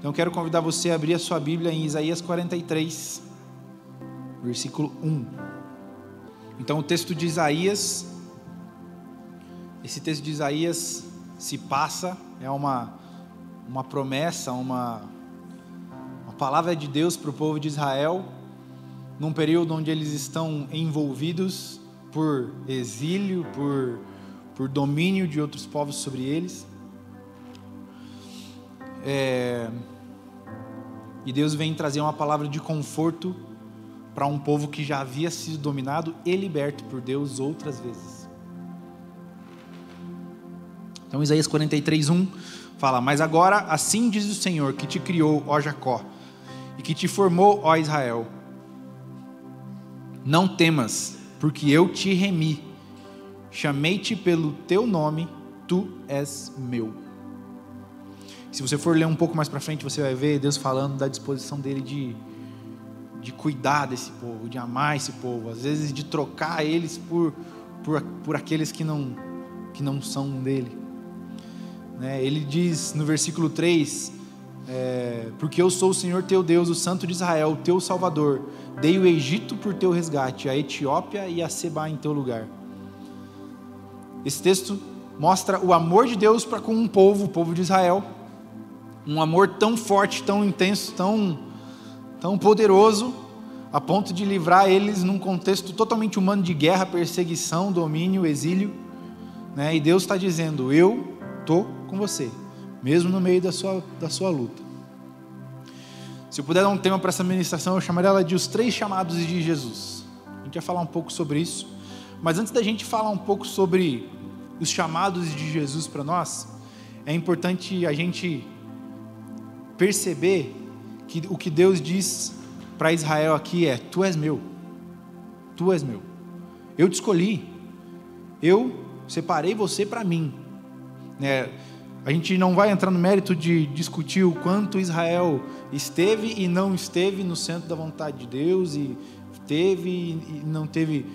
Então quero convidar você a abrir a sua Bíblia em Isaías 43, versículo 1. Então o texto de Isaías, esse texto de Isaías se passa, é uma, uma promessa, uma, uma palavra de Deus para o povo de Israel, num período onde eles estão envolvidos por exílio, por, por domínio de outros povos sobre eles. É, e Deus vem trazer uma palavra de conforto para um povo que já havia sido dominado e liberto por Deus outras vezes. Então, Isaías 43, 1 fala: Mas agora, assim diz o Senhor que te criou, ó Jacó, e que te formou, ó Israel: Não temas, porque eu te remi, chamei-te pelo teu nome, tu és meu. Se você for ler um pouco mais para frente, você vai ver Deus falando da disposição dele de, de cuidar desse povo, de amar esse povo, às vezes de trocar eles por, por, por aqueles que não, que não são dele. Né? Ele diz no versículo 3: é, Porque eu sou o Senhor teu Deus, o Santo de Israel, o teu Salvador. Dei o Egito por teu resgate, a Etiópia e a Seba em teu lugar. Esse texto mostra o amor de Deus para com um povo, o povo de Israel um amor tão forte, tão intenso, tão, tão poderoso, a ponto de livrar eles num contexto totalmente humano de guerra, perseguição, domínio, exílio. Né? E Deus está dizendo: Eu estou com você, mesmo no meio da sua, da sua luta. Se eu puder dar um tema para essa ministração, eu chamaria ela de Os Três Chamados de Jesus. A gente vai falar um pouco sobre isso. Mas antes da gente falar um pouco sobre os chamados de Jesus para nós, é importante a gente perceber que o que Deus diz para Israel aqui é: Tu és meu, Tu és meu, eu te escolhi, eu separei você para mim. Né? A gente não vai entrar no mérito de discutir o quanto Israel esteve e não esteve no centro da vontade de Deus, e teve e não teve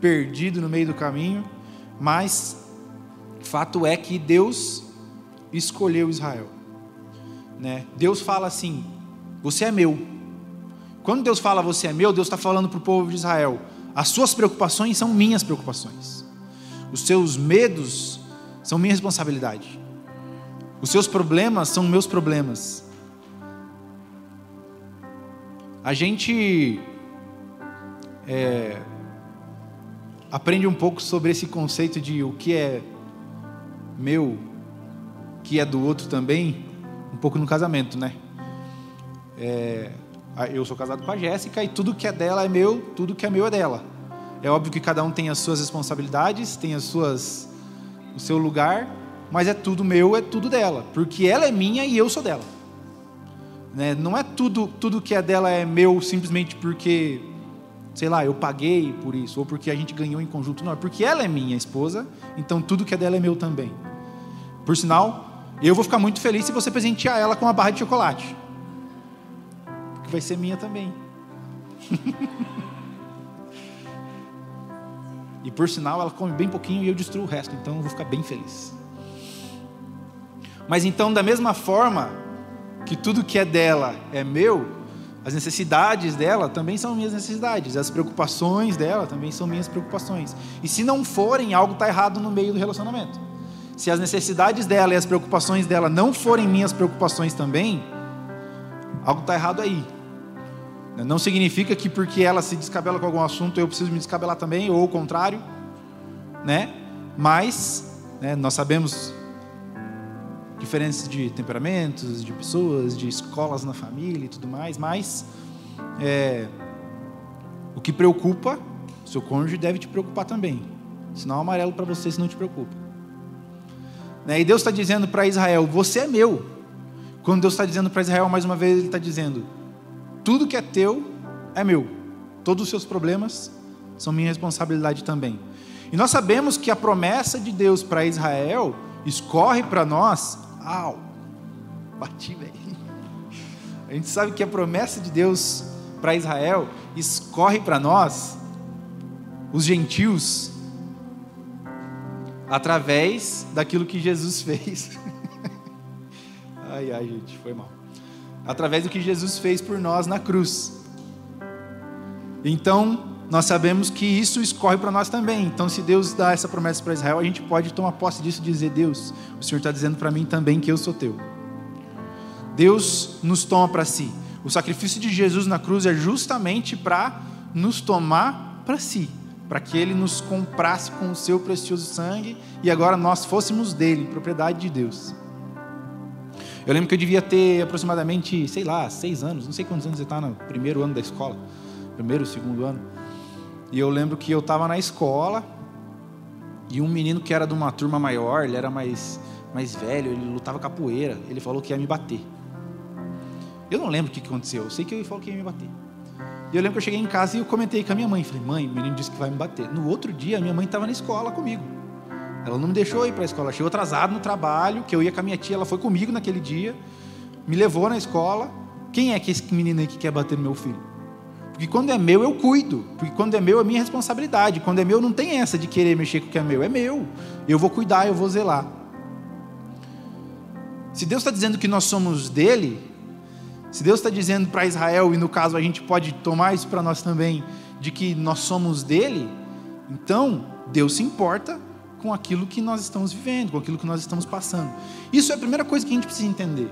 perdido no meio do caminho, mas fato é que Deus escolheu Israel. Né? Deus fala assim: Você é meu. Quando Deus fala você é meu, Deus está falando para o povo de Israel: As suas preocupações são minhas preocupações. Os seus medos são minha responsabilidade. Os seus problemas são meus problemas. A gente é, aprende um pouco sobre esse conceito de o que é meu, que é do outro também, um pouco no casamento, né? É, eu sou casado com a Jéssica e tudo que é dela é meu, tudo que é meu é dela. É óbvio que cada um tem as suas responsabilidades, tem as suas, o seu lugar, mas é tudo meu, é tudo dela, porque ela é minha e eu sou dela. Né? Não é tudo, tudo que é dela é meu simplesmente porque, sei lá, eu paguei por isso ou porque a gente ganhou em conjunto, não, é porque ela é minha esposa, então tudo que é dela é meu também. Por sinal, eu vou ficar muito feliz se você presentear ela com uma barra de chocolate. Porque vai ser minha também. e por sinal, ela come bem pouquinho e eu destruo o resto, então eu vou ficar bem feliz. Mas então, da mesma forma que tudo que é dela é meu, as necessidades dela também são minhas necessidades, as preocupações dela também são minhas preocupações. E se não forem, algo está errado no meio do relacionamento. Se as necessidades dela e as preocupações dela não forem minhas preocupações também, algo está errado aí. Não significa que porque ela se descabela com algum assunto eu preciso me descabelar também, ou o contrário, né? Mas né, nós sabemos diferenças de temperamentos, de pessoas, de escolas na família e tudo mais, mas é, o que preocupa, seu cônjuge deve te preocupar também. Sinal amarelo para você se não te preocupa. Né? E Deus está dizendo para Israel: Você é meu. Quando Deus está dizendo para Israel, mais uma vez, Ele está dizendo: Tudo que é teu é meu. Todos os seus problemas são minha responsabilidade também. E nós sabemos que a promessa de Deus para Israel escorre para nós. Au! Bati, velho. A gente sabe que a promessa de Deus para Israel escorre para nós, os gentios, através daquilo que Jesus fez. ai, ai, gente, foi mal. através do que Jesus fez por nós na cruz. Então, nós sabemos que isso escorre para nós também. Então, se Deus dá essa promessa para Israel, a gente pode tomar posse disso e dizer: Deus, o Senhor está dizendo para mim também que eu sou teu. Deus nos toma para si. O sacrifício de Jesus na cruz é justamente para nos tomar para si, para que Ele nos comprasse com o seu precioso sangue e agora nós fôssemos dele, propriedade de Deus. Eu lembro que eu devia ter aproximadamente, sei lá, seis anos, não sei quantos anos você está no primeiro ano da escola, primeiro, segundo ano. E eu lembro que eu estava na escola e um menino que era de uma turma maior, ele era mais, mais velho, ele lutava capoeira, ele falou que ia me bater. Eu não lembro o que aconteceu, eu sei que ele falou que ia me bater. E eu lembro que eu cheguei em casa e eu comentei com a minha mãe, falei, mãe, o menino disse que vai me bater. No outro dia, a minha mãe estava na escola comigo. Ela não me deixou ir para a escola, chegou atrasado no trabalho, que eu ia com a minha tia, ela foi comigo naquele dia, me levou na escola. Quem é que esse menino aí que quer bater no meu filho? Porque quando é meu, eu cuido. Porque quando é meu, é minha responsabilidade. Quando é meu, não tem essa de querer mexer com o que é meu. É meu. Eu vou cuidar, eu vou zelar. Se Deus está dizendo que nós somos dele, se Deus está dizendo para Israel, e no caso a gente pode tomar isso para nós também, de que nós somos dele, então Deus se importa com aquilo que nós estamos vivendo, com aquilo que nós estamos passando. Isso é a primeira coisa que a gente precisa entender.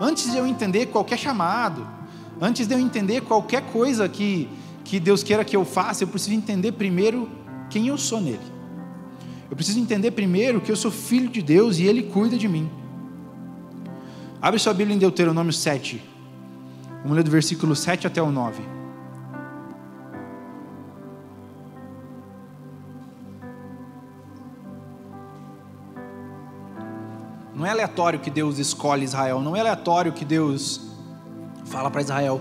Antes de eu entender qualquer chamado, Antes de eu entender qualquer coisa que, que Deus queira que eu faça, eu preciso entender primeiro quem eu sou nele. Eu preciso entender primeiro que eu sou filho de Deus e Ele cuida de mim. Abre sua Bíblia em Deuteronômio 7. Vamos ler do versículo 7 até o 9. Não é aleatório que Deus escolhe Israel, não é aleatório que Deus fala para Israel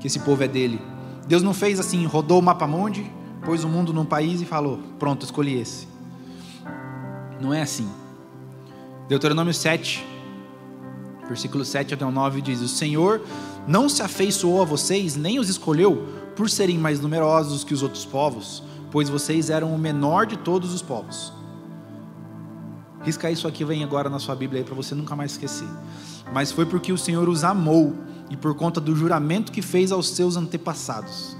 que esse povo é dele. Deus não fez assim, rodou o mapa mundi, pôs o mundo num país e falou: pronto, escolhi esse. Não é assim. Deuteronômio 7, versículo 7 até o 9 diz: O Senhor não se afeiçoou a vocês, nem os escolheu por serem mais numerosos que os outros povos, pois vocês eram o menor de todos os povos. Risca isso aqui, vem agora na sua Bíblia aí para você nunca mais esquecer. Mas foi porque o Senhor os amou e por conta do juramento que fez aos seus antepassados.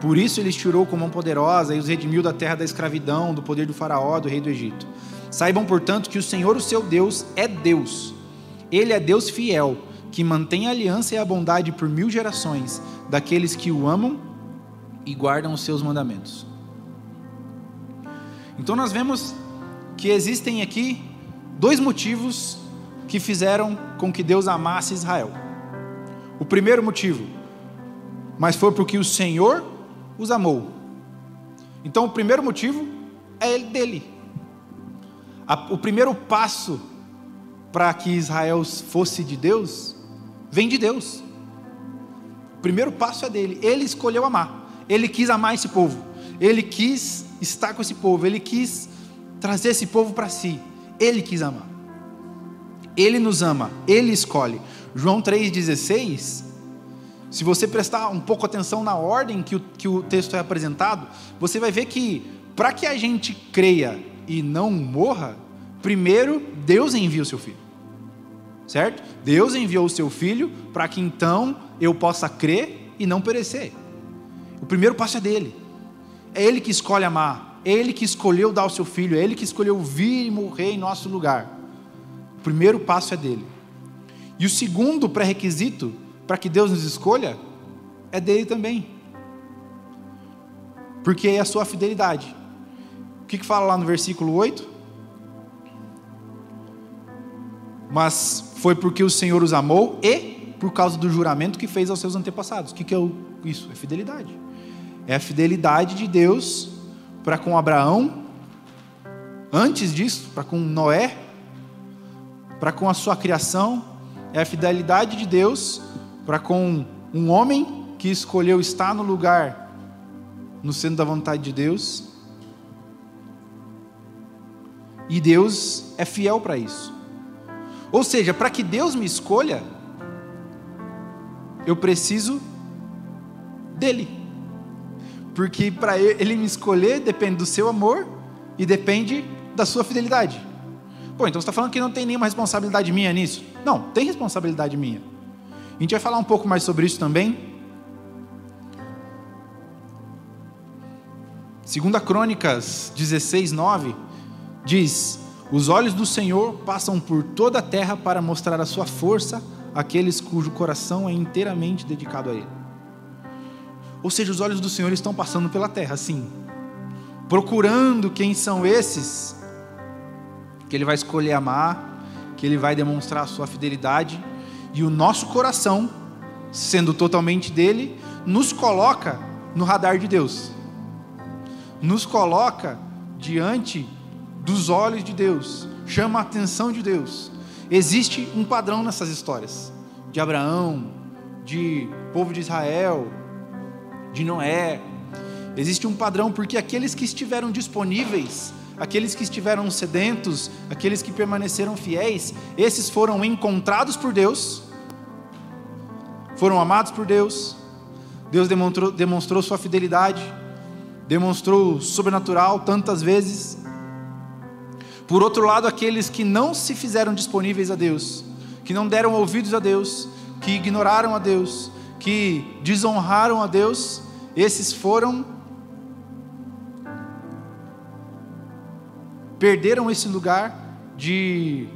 Por isso ele os tirou com mão poderosa e os redimiu da terra da escravidão, do poder do faraó, do rei do Egito. Saibam, portanto, que o Senhor, o seu Deus, é Deus. Ele é Deus fiel, que mantém a aliança e a bondade por mil gerações daqueles que o amam e guardam os seus mandamentos. Então nós vemos que existem aqui dois motivos que fizeram com que Deus amasse Israel. O primeiro motivo, mas foi porque o Senhor os amou. Então, o primeiro motivo é ele dele. o primeiro passo para que Israel fosse de Deus vem de Deus. O primeiro passo é dele. Ele escolheu amar. Ele quis amar esse povo. Ele quis estar com esse povo. Ele quis trazer esse povo para si. Ele quis amar. Ele nos ama. Ele escolhe. João 3,16, se você prestar um pouco atenção na ordem que o, que o texto é apresentado, você vai ver que para que a gente creia e não morra, primeiro Deus envia o seu filho. Certo? Deus enviou o seu filho para que então eu possa crer e não perecer. O primeiro passo é dele. É ele que escolhe amar, é ele que escolheu dar o seu filho, é ele que escolheu vir e morrer em nosso lugar. O primeiro passo é dele. E o segundo pré-requisito para que Deus nos escolha é dele também. Porque é a sua fidelidade. O que, que fala lá no versículo 8? Mas foi porque o Senhor os amou e por causa do juramento que fez aos seus antepassados. O que, que é isso? É fidelidade. É a fidelidade de Deus para com Abraão, antes disso, para com Noé, para com a sua criação, é a fidelidade de Deus para com um homem que escolheu estar no lugar, no centro da vontade de Deus. E Deus é fiel para isso. Ou seja, para que Deus me escolha, eu preciso dele. Porque para ele me escolher depende do seu amor e depende da sua fidelidade. Pô, então você está falando que não tem nenhuma responsabilidade minha nisso? Não, tem responsabilidade minha. A gente vai falar um pouco mais sobre isso também. Segunda Crônicas 16, 9 diz: Os olhos do Senhor passam por toda a terra para mostrar a sua força àqueles cujo coração é inteiramente dedicado a Ele. Ou seja, os olhos do Senhor estão passando pela terra, sim, procurando quem são esses que Ele vai escolher amar, que Ele vai demonstrar a sua fidelidade, e o nosso coração, sendo totalmente dele, nos coloca no radar de Deus, nos coloca diante dos olhos de Deus, chama a atenção de Deus. Existe um padrão nessas histórias de Abraão, de povo de Israel, de Noé. Existe um padrão porque aqueles que estiveram disponíveis, aqueles que estiveram sedentos, aqueles que permaneceram fiéis, esses foram encontrados por Deus, foram amados por Deus. Deus demonstrou, demonstrou sua fidelidade, demonstrou sobrenatural tantas vezes por outro lado, aqueles que não se fizeram disponíveis a Deus, que não deram ouvidos a Deus, que ignoraram a Deus, que desonraram a Deus, esses foram perderam esse lugar de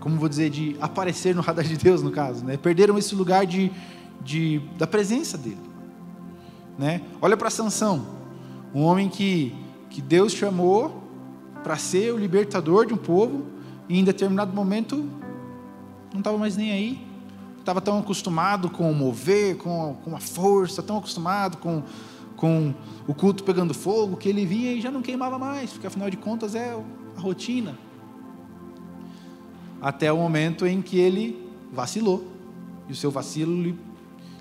como vou dizer de aparecer no radar de Deus no caso, né? Perderam esse lugar de, de da presença dele, né? Olha para Sansão, um homem que que Deus chamou para ser o libertador de um povo, e em determinado momento não estava mais nem aí. Estava tão acostumado com o mover, com, com a força, tão acostumado com, com o culto pegando fogo, que ele vinha e já não queimava mais, porque afinal de contas é a rotina. Até o momento em que ele vacilou, e o seu vacilo lhe,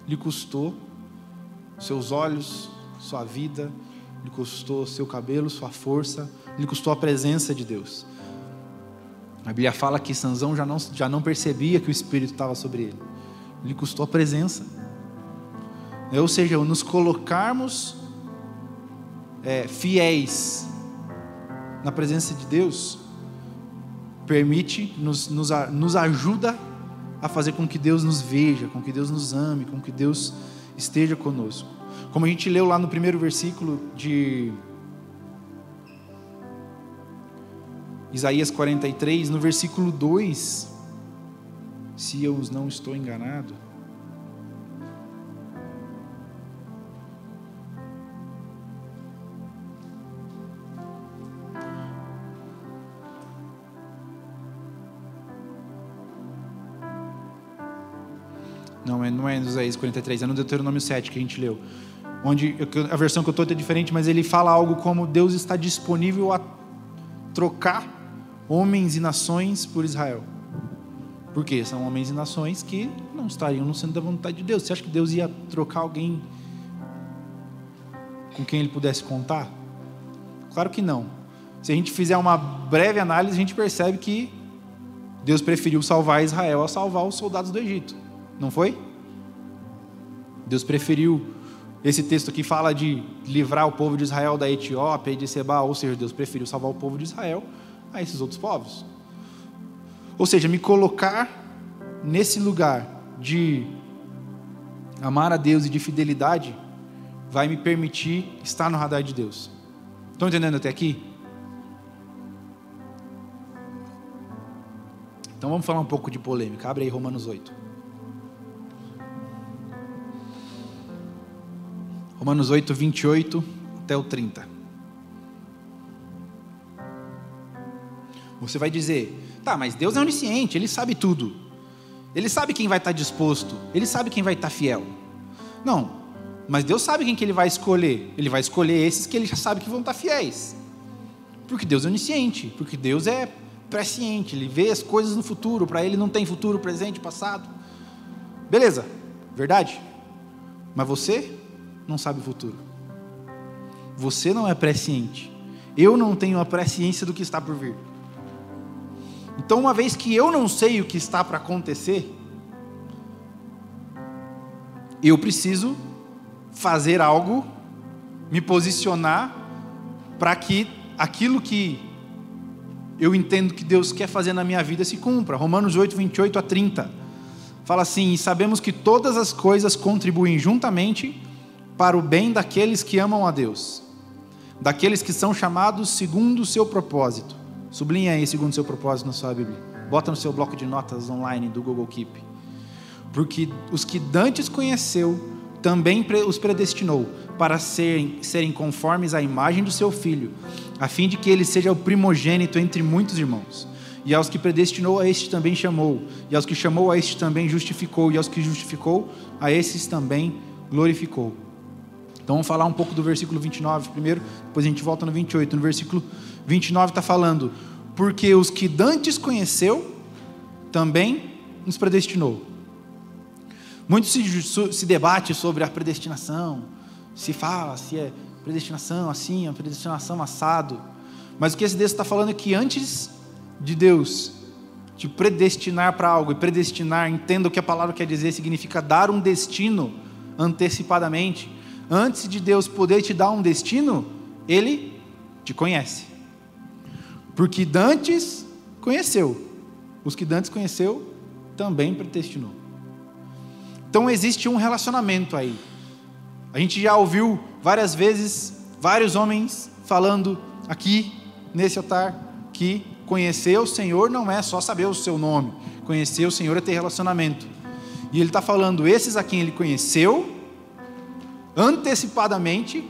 lhe custou seus olhos, sua vida, lhe custou seu cabelo, sua força, lhe custou a presença de Deus. A Bíblia fala que Sansão já não, já não percebia que o Espírito estava sobre ele. Lhe custou a presença. É, ou seja, nos colocarmos é, fiéis na presença de Deus, permite, nos, nos, nos ajuda a fazer com que Deus nos veja, com que Deus nos ame, com que Deus esteja conosco. Como a gente leu lá no primeiro versículo de Isaías 43, no versículo 2, se eu não estou enganado. Não, é, não é no Isaías 43, é no Deuteronômio 7 que a gente leu. Onde a versão que eu estou é diferente, mas ele fala algo como Deus está disponível a trocar homens e nações por Israel. Porque são homens e nações que não estariam no centro da vontade de Deus. Você acha que Deus ia trocar alguém com quem ele pudesse contar? Claro que não. Se a gente fizer uma breve análise, a gente percebe que Deus preferiu salvar Israel a salvar os soldados do Egito. Não foi? Deus preferiu. Esse texto aqui fala de livrar o povo de Israel da Etiópia e de Seba, ou seja, Deus preferiu salvar o povo de Israel a esses outros povos. Ou seja, me colocar nesse lugar de amar a Deus e de fidelidade vai me permitir estar no radar de Deus. Estão entendendo até aqui? Então vamos falar um pouco de polêmica. Abre aí Romanos 8. Romanos 8, 28 até o 30. Você vai dizer, tá, mas Deus é onisciente, Ele sabe tudo. Ele sabe quem vai estar disposto, Ele sabe quem vai estar fiel. Não, mas Deus sabe quem que Ele vai escolher. Ele vai escolher esses que Ele já sabe que vão estar fiéis. Porque Deus é onisciente, porque Deus é presciente, Ele vê as coisas no futuro, para Ele não tem futuro, presente, passado. Beleza, verdade. Mas você não sabe o futuro. Você não é presciente. Eu não tenho a presciência do que está por vir. Então, uma vez que eu não sei o que está para acontecer, eu preciso fazer algo, me posicionar para que aquilo que eu entendo que Deus quer fazer na minha vida se cumpra. Romanos 8, 28 a 30. Fala assim: E sabemos que todas as coisas contribuem juntamente para o bem daqueles que amam a Deus, daqueles que são chamados segundo o seu propósito. Sublinha aí segundo o seu propósito na sua Bíblia. Bota no seu bloco de notas online do Google Keep. Porque os que dantes conheceu, também os predestinou para serem, serem conformes à imagem do seu filho, a fim de que ele seja o primogênito entre muitos irmãos. E aos que predestinou, a este também chamou. E aos que chamou, a este também justificou. E aos que justificou, a esses também glorificou. Então vamos falar um pouco do versículo 29 primeiro, depois a gente volta no 28. No versículo 29 está falando: Porque os que dantes conheceu, também nos predestinou. Muito se, se debate sobre a predestinação, se fala se é predestinação assim, a predestinação assado. Mas o que esse texto está falando é que antes de Deus te predestinar para algo, e predestinar, entenda o que a palavra quer dizer, significa dar um destino antecipadamente antes de Deus poder te dar um destino, Ele te conhece. Porque Dantes conheceu, os que Dantes conheceu também predestinou. Então existe um relacionamento aí. A gente já ouviu várias vezes vários homens falando aqui nesse altar que conhecer o Senhor não é só saber o seu nome, conhecer o Senhor é ter relacionamento. E ele está falando, esses a quem ele conheceu, antecipadamente,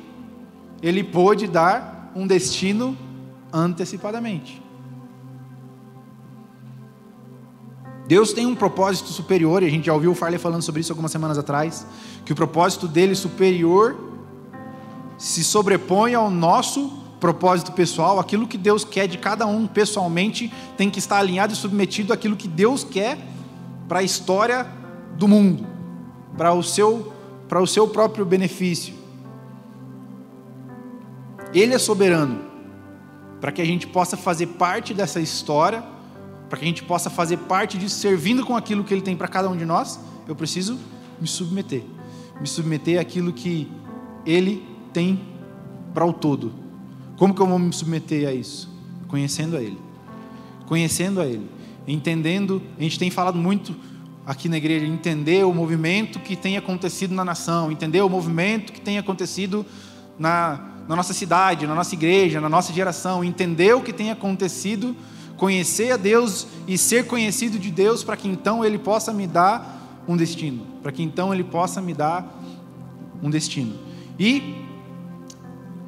ele pôde dar um destino antecipadamente. Deus tem um propósito superior, e a gente já ouviu o Farley falando sobre isso algumas semanas atrás, que o propósito dele superior se sobrepõe ao nosso propósito pessoal, aquilo que Deus quer de cada um pessoalmente tem que estar alinhado e submetido àquilo que Deus quer para a história do mundo, para o seu para o seu próprio benefício. Ele é soberano, para que a gente possa fazer parte dessa história, para que a gente possa fazer parte disso, servindo com aquilo que Ele tem para cada um de nós, eu preciso me submeter. Me submeter àquilo que Ele tem para o todo. Como que eu vou me submeter a isso? Conhecendo a Ele. Conhecendo a Ele. Entendendo, a gente tem falado muito aqui na igreja, entender o movimento que tem acontecido na nação, entender o movimento que tem acontecido na, na nossa cidade, na nossa igreja, na nossa geração, entender o que tem acontecido, conhecer a Deus e ser conhecido de Deus para que então Ele possa me dar um destino, para que então Ele possa me dar um destino. E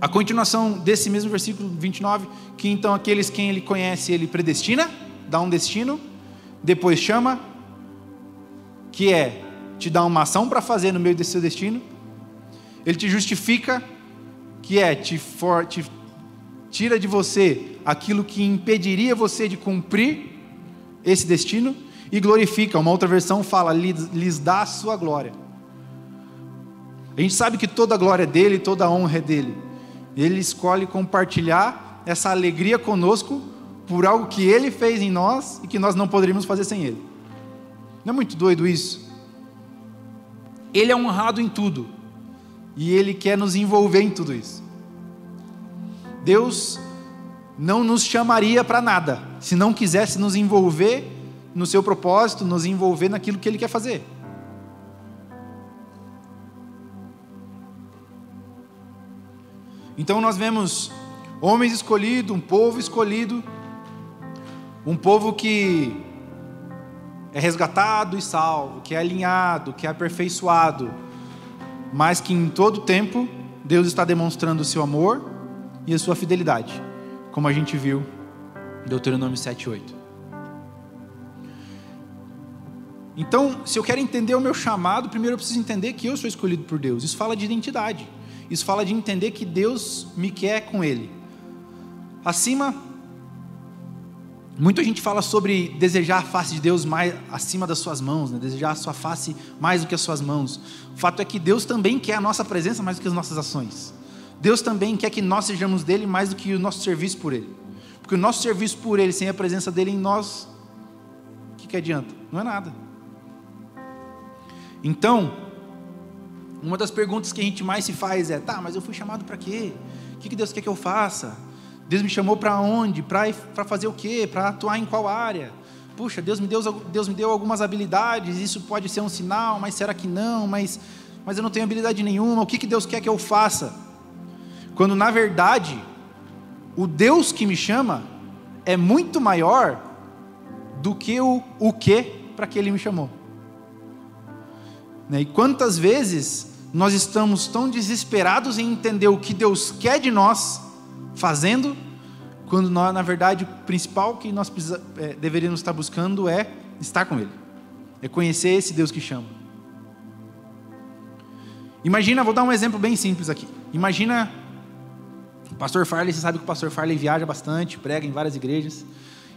a continuação desse mesmo versículo 29, que então aqueles quem Ele conhece, Ele predestina, dá um destino, depois chama, que é te dar uma ação para fazer no meio desse seu destino. Ele te justifica, que é te, for, te tira de você aquilo que impediria você de cumprir esse destino e glorifica. Uma outra versão fala, lhes, dá a sua glória. A gente sabe que toda a glória é dele, toda a honra é dele. Ele escolhe compartilhar essa alegria conosco por algo que ele fez em nós e que nós não poderíamos fazer sem ele. Não é muito doido isso? Ele é honrado em tudo e ele quer nos envolver em tudo isso. Deus não nos chamaria para nada se não quisesse nos envolver no seu propósito, nos envolver naquilo que ele quer fazer. Então nós vemos homens escolhidos, um povo escolhido, um povo que é resgatado e salvo, que é alinhado, que é aperfeiçoado, mas que em todo tempo Deus está demonstrando o seu amor e a sua fidelidade, como a gente viu em Deuteronômio 7:8. Então, se eu quero entender o meu chamado, primeiro eu preciso entender que eu sou escolhido por Deus. Isso fala de identidade. Isso fala de entender que Deus me quer com Ele. Acima Muita gente fala sobre desejar a face de Deus mais acima das suas mãos, né? desejar a sua face mais do que as suas mãos. O fato é que Deus também quer a nossa presença mais do que as nossas ações. Deus também quer que nós sejamos dele mais do que o nosso serviço por ele. Porque o nosso serviço por ele, sem a presença dele em nós, o que, que adianta? Não é nada. Então, uma das perguntas que a gente mais se faz é: tá, mas eu fui chamado para quê? O que, que Deus quer que eu faça? Deus me chamou para onde? Para fazer o quê? Para atuar em qual área? Puxa, Deus me, deu, Deus me deu algumas habilidades, isso pode ser um sinal, mas será que não? Mas, mas eu não tenho habilidade nenhuma, o que, que Deus quer que eu faça? Quando na verdade, o Deus que me chama é muito maior do que o, o que para que Ele me chamou. Né? E quantas vezes nós estamos tão desesperados em entender o que Deus quer de nós fazendo, quando nós, na verdade, o principal que nós precisa, é, deveríamos estar buscando é estar com Ele, é conhecer esse Deus que chama. Imagina, vou dar um exemplo bem simples aqui. Imagina, o pastor Farley, você sabe que o pastor Farley viaja bastante, prega em várias igrejas.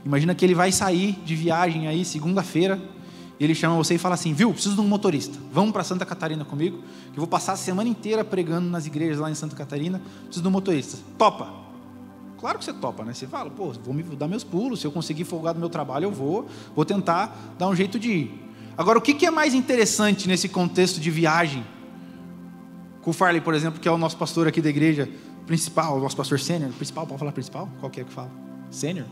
Imagina que ele vai sair de viagem aí segunda-feira ele chama você e fala assim: Viu, preciso de um motorista. Vamos para Santa Catarina comigo, que eu vou passar a semana inteira pregando nas igrejas lá em Santa Catarina. Preciso de um motorista. Topa. Claro que você topa, né? Você fala, pô, vou me dar meus pulos. Se eu conseguir folgar do meu trabalho, eu vou. Vou tentar dar um jeito de ir. Agora, o que é mais interessante nesse contexto de viagem? Com Farley, por exemplo, que é o nosso pastor aqui da igreja principal, o nosso pastor sênior. Principal, pode falar principal? Qual que é que fala? Sênior?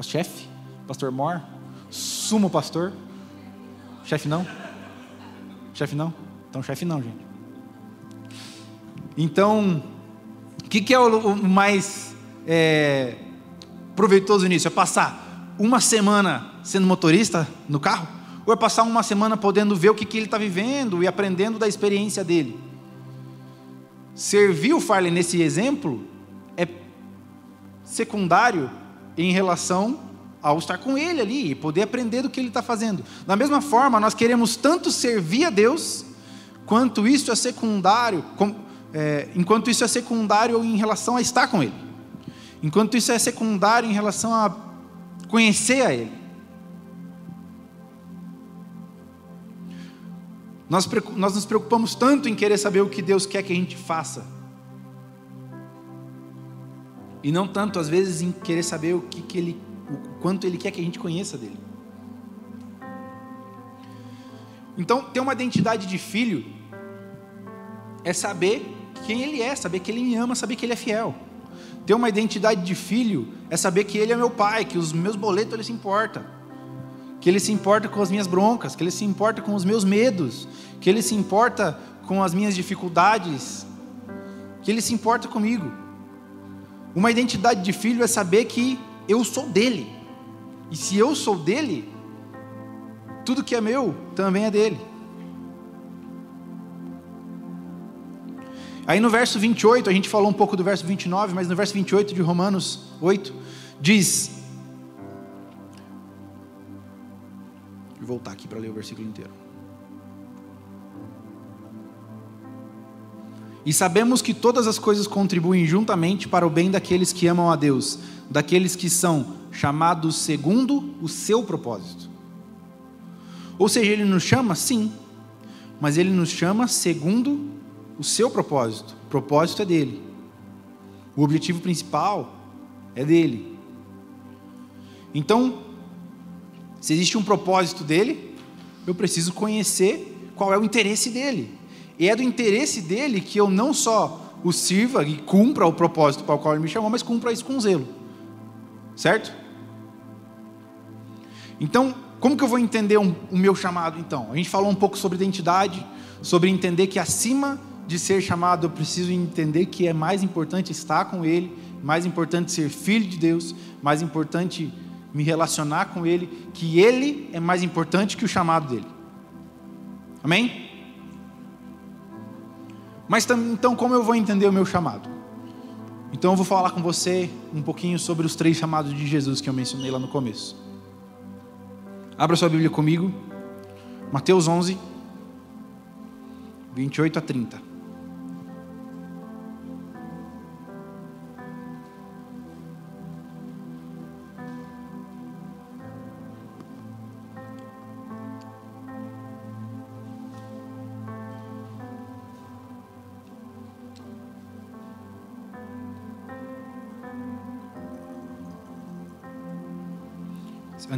Chefe? Pastor Mor? Sumo pastor? Chefe não? Chefe não? Então, chefe não, gente. Então, o que, que, é o mais é, proveitoso nisso? É passar uma semana sendo motorista no carro? Ou é passar uma semana podendo ver o que, que ele está vivendo e aprendendo da experiência dele? Servir o Farley nesse exemplo é secundário em relação ao estar com Ele ali e poder aprender do que Ele está fazendo. Da mesma forma, nós queremos tanto servir a Deus, quanto isso é secundário, com, é, enquanto isso é secundário em relação a estar com Ele, enquanto isso é secundário em relação a conhecer a Ele. Nós, nós nos preocupamos tanto em querer saber o que Deus quer que a gente faça, e não tanto, às vezes, em querer saber o que, que Ele o quanto Ele quer que a gente conheça dele. Então, ter uma identidade de filho é saber quem Ele é, saber que Ele me ama, saber que Ele é fiel. Ter uma identidade de filho é saber que Ele é meu pai, que os meus boletos Ele se importa, que Ele se importa com as minhas broncas, que Ele se importa com os meus medos, que Ele se importa com as minhas dificuldades, que Ele se importa comigo. Uma identidade de filho é saber que eu sou dele. E se eu sou dele, tudo que é meu também é dele. Aí no verso 28, a gente falou um pouco do verso 29, mas no verso 28 de Romanos 8, diz. Vou voltar aqui para ler o versículo inteiro. E sabemos que todas as coisas contribuem juntamente para o bem daqueles que amam a Deus, daqueles que são chamados segundo o seu propósito. Ou seja, ele nos chama, sim, mas ele nos chama segundo o seu propósito. O propósito é dele. O objetivo principal é dele. Então, se existe um propósito dele, eu preciso conhecer qual é o interesse dele. E é do interesse dele que eu não só o sirva e cumpra o propósito para o qual ele me chamou, mas cumpra isso com zelo. Certo? Então, como que eu vou entender um, o meu chamado então? A gente falou um pouco sobre identidade, sobre entender que acima de ser chamado, eu preciso entender que é mais importante estar com Ele, mais importante ser filho de Deus, mais importante me relacionar com Ele, que Ele é mais importante que o chamado dele. Amém? Mas então, como eu vou entender o meu chamado? Então, eu vou falar com você um pouquinho sobre os três chamados de Jesus que eu mencionei lá no começo. Abra sua Bíblia comigo, Mateus 11, 28 a 30.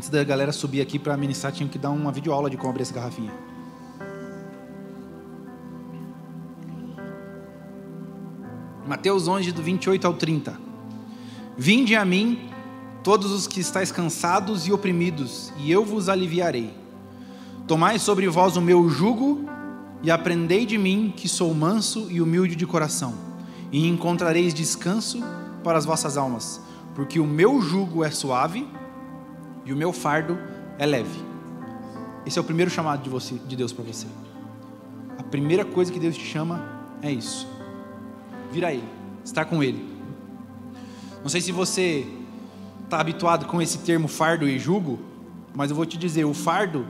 Antes da galera subir aqui para ministrar, tinha que dar uma videoaula de como abrir essa garrafinha. Mateus 11, do 28 ao 30. Vinde a mim, todos os que estáis cansados e oprimidos, e eu vos aliviarei. Tomai sobre vós o meu jugo e aprendei de mim, que sou manso e humilde de coração, e encontrareis descanso para as vossas almas, porque o meu jugo é suave e o meu fardo é leve. Esse é o primeiro chamado de você, de Deus para você. A primeira coisa que Deus te chama é isso. Vira Ele, estar com Ele. Não sei se você está habituado com esse termo fardo e jugo, mas eu vou te dizer, o fardo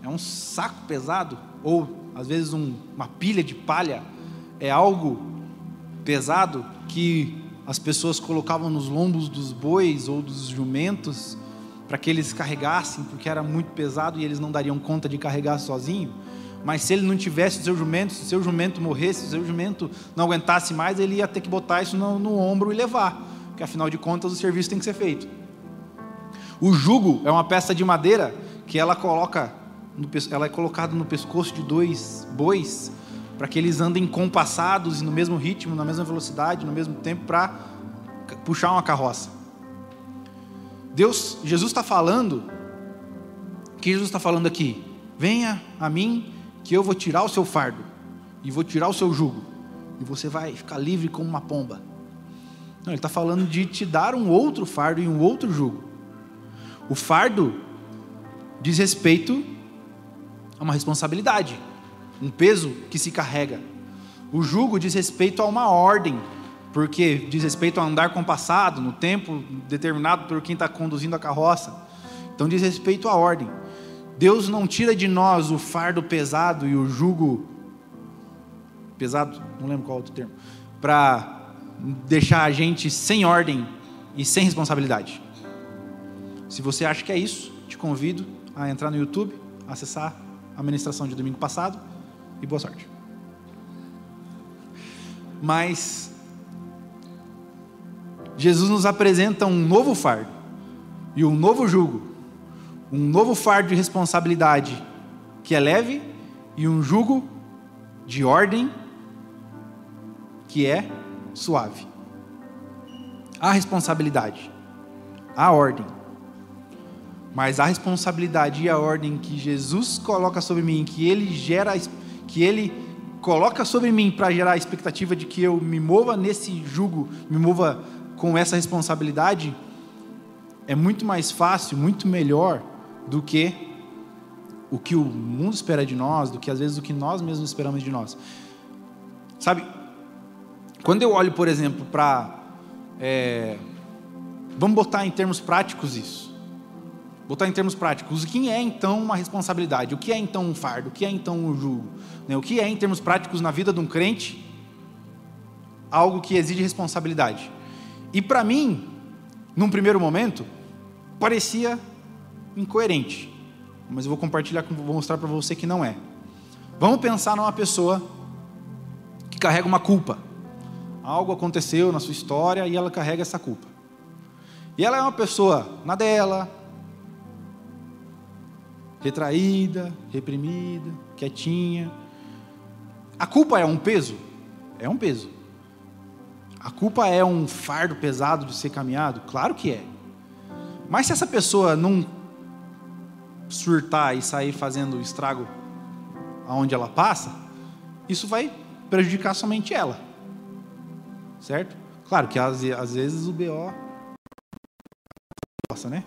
é um saco pesado, ou às vezes um, uma pilha de palha, é algo pesado que as pessoas colocavam nos lombos dos bois ou dos jumentos para que eles carregassem, porque era muito pesado e eles não dariam conta de carregar sozinho. Mas se ele não tivesse o seu jumento, se o seu jumento morresse, se o seu jumento não aguentasse mais, ele ia ter que botar isso no, no ombro e levar, porque afinal de contas o serviço tem que ser feito. O jugo é uma peça de madeira que ela coloca no, ela é colocada no pescoço de dois bois, para que eles andem compassados e no mesmo ritmo, na mesma velocidade, no mesmo tempo, para puxar uma carroça. Deus, Jesus está falando, o que Jesus está falando aqui? Venha a mim, que eu vou tirar o seu fardo, e vou tirar o seu jugo, e você vai ficar livre como uma pomba. Não, ele está falando de te dar um outro fardo e um outro jugo. O fardo diz respeito a uma responsabilidade, um peso que se carrega. O jugo diz respeito a uma ordem, porque diz respeito a andar compassado no tempo determinado por quem está conduzindo a carroça. Então diz respeito à ordem. Deus não tira de nós o fardo pesado e o jugo pesado, não lembro qual outro termo, para deixar a gente sem ordem e sem responsabilidade. Se você acha que é isso, te convido a entrar no YouTube, acessar a ministração de domingo passado e boa sorte. Mas Jesus nos apresenta um novo fardo e um novo jugo, um novo fardo de responsabilidade que é leve e um jugo de ordem que é suave. A responsabilidade, a ordem mas a responsabilidade e a ordem que Jesus coloca sobre mim, que ele gera, que ele coloca sobre mim para gerar a expectativa de que eu me mova nesse jugo, me mova com essa responsabilidade, é muito mais fácil, muito melhor do que o que o mundo espera de nós, do que às vezes o que nós mesmos esperamos de nós. Sabe, quando eu olho, por exemplo, para. É, vamos botar em termos práticos isso botar em termos práticos, o que é então uma responsabilidade? O que é então um fardo? O que é então um jugo? Né? O que é, em termos práticos, na vida de um crente, algo que exige responsabilidade? E para mim, num primeiro momento, parecia incoerente, mas eu vou compartilhar, vou mostrar para você que não é. Vamos pensar numa pessoa que carrega uma culpa. Algo aconteceu na sua história e ela carrega essa culpa. E ela é uma pessoa na dela, retraída, reprimida, quietinha. A culpa é um peso? É um peso. A culpa é um fardo pesado de ser caminhado? Claro que é. Mas se essa pessoa não surtar e sair fazendo estrago aonde ela passa, isso vai prejudicar somente ela. Certo? Claro que às, às vezes o BO passa, né?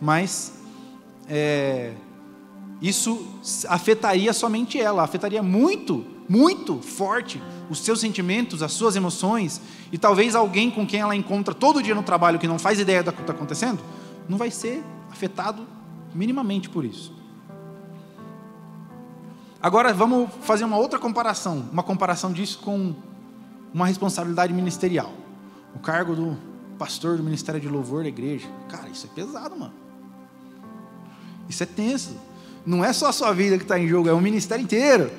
Mas é, isso afetaria somente ela, afetaria muito, muito forte os seus sentimentos, as suas emoções, e talvez alguém com quem ela encontra todo dia no trabalho que não faz ideia do que está acontecendo, não vai ser afetado minimamente por isso. Agora vamos fazer uma outra comparação, uma comparação disso com uma responsabilidade ministerial. O cargo do pastor do ministério de louvor da igreja. Cara, isso é pesado, mano. Isso é tenso não é só a sua vida que está em jogo, é o ministério inteiro.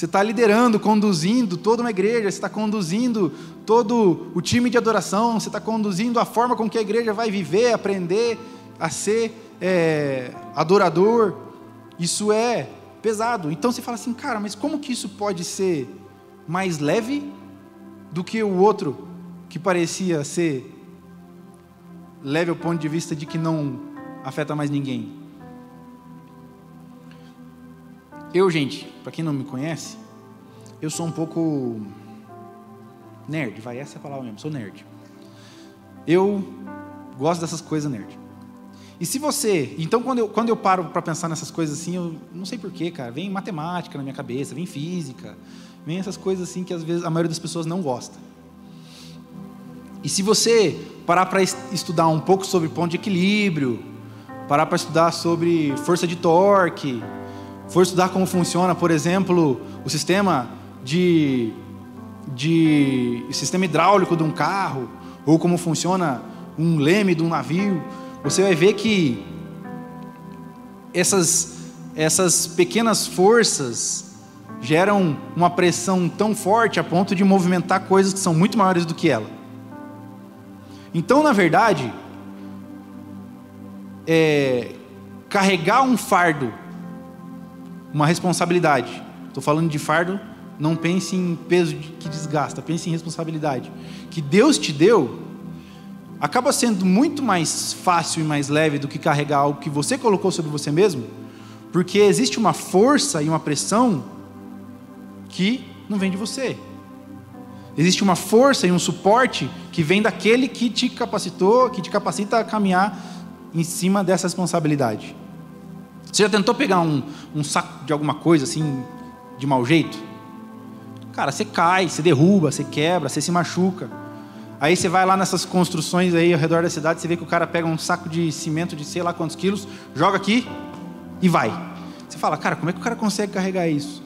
Você está liderando, conduzindo toda uma igreja, você está conduzindo todo o time de adoração, você está conduzindo a forma com que a igreja vai viver, aprender a ser é, adorador. Isso é pesado. Então você fala assim, cara, mas como que isso pode ser mais leve do que o outro que parecia ser leve ao ponto de vista de que não afeta mais ninguém. Eu, gente, para quem não me conhece, eu sou um pouco nerd, vai, essa é a palavra mesmo, sou nerd. Eu gosto dessas coisas nerd. E se você. Então, quando eu, quando eu paro para pensar nessas coisas assim, eu não sei porquê, cara. Vem matemática na minha cabeça, vem física, vem essas coisas assim que às vezes a maioria das pessoas não gosta. E se você parar para estudar um pouco sobre ponto de equilíbrio, parar para estudar sobre força de torque, for estudar como funciona, por exemplo, o sistema de, de sistema hidráulico de um carro, ou como funciona um leme de um navio, você vai ver que essas, essas pequenas forças geram uma pressão tão forte a ponto de movimentar coisas que são muito maiores do que ela. Então, na verdade, é, carregar um fardo, uma responsabilidade. Estou falando de fardo, não pense em peso que desgasta, pense em responsabilidade. Que Deus te deu acaba sendo muito mais fácil e mais leve do que carregar algo que você colocou sobre você mesmo, porque existe uma força e uma pressão que não vem de você. Existe uma força e um suporte que vem daquele que te capacitou, que te capacita a caminhar em cima dessa responsabilidade. Você já tentou pegar um, um saco de alguma coisa assim, de mau jeito? Cara, você cai, você derruba, você quebra, você se machuca. Aí você vai lá nessas construções aí ao redor da cidade, você vê que o cara pega um saco de cimento de sei lá quantos quilos, joga aqui e vai. Você fala, cara, como é que o cara consegue carregar isso?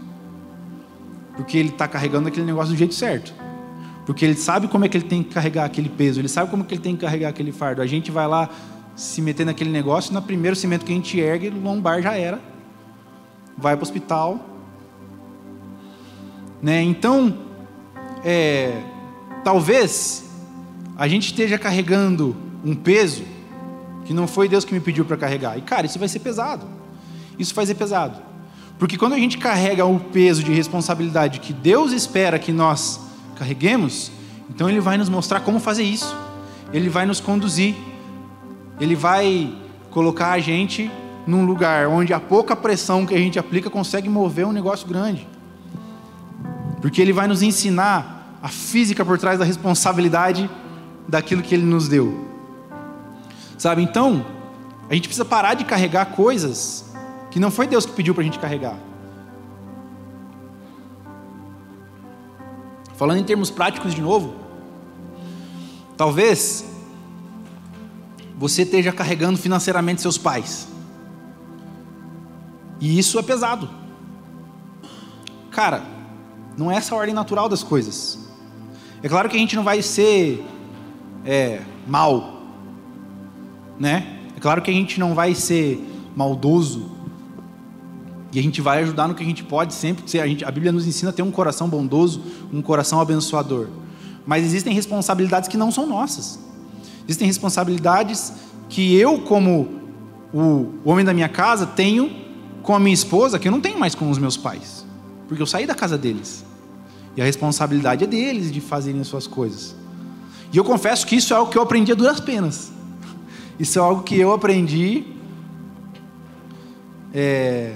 Porque ele está carregando aquele negócio do jeito certo. Porque ele sabe como é que ele tem que carregar aquele peso, ele sabe como é que ele tem que carregar aquele fardo. A gente vai lá se meter naquele negócio, no primeiro cimento que a gente ergue, lombar já era. Vai para o hospital. Né? Então, é, talvez a gente esteja carregando um peso que não foi Deus que me pediu para carregar. E cara, isso vai ser pesado. Isso vai ser pesado. Porque quando a gente carrega o peso de responsabilidade que Deus espera que nós carreguemos, então Ele vai nos mostrar como fazer isso. Ele vai nos conduzir. Ele vai colocar a gente num lugar onde a pouca pressão que a gente aplica consegue mover um negócio grande. Porque Ele vai nos ensinar a física por trás da responsabilidade daquilo que Ele nos deu. Sabe, então, a gente precisa parar de carregar coisas que não foi Deus que pediu para a gente carregar. Falando em termos práticos de novo, talvez você esteja carregando financeiramente seus pais. E isso é pesado. Cara, não é essa a ordem natural das coisas. É claro que a gente não vai ser é, mal, né? É claro que a gente não vai ser maldoso e a gente vai ajudar no que a gente pode sempre. A, gente, a Bíblia nos ensina a ter um coração bondoso, um coração abençoador. Mas existem responsabilidades que não são nossas. Existem responsabilidades que eu, como o homem da minha casa, tenho com a minha esposa, que eu não tenho mais com os meus pais. Porque eu saí da casa deles. E a responsabilidade é deles de fazerem as suas coisas. E eu confesso que isso é algo que eu aprendi a duras penas. Isso é algo que eu aprendi. É,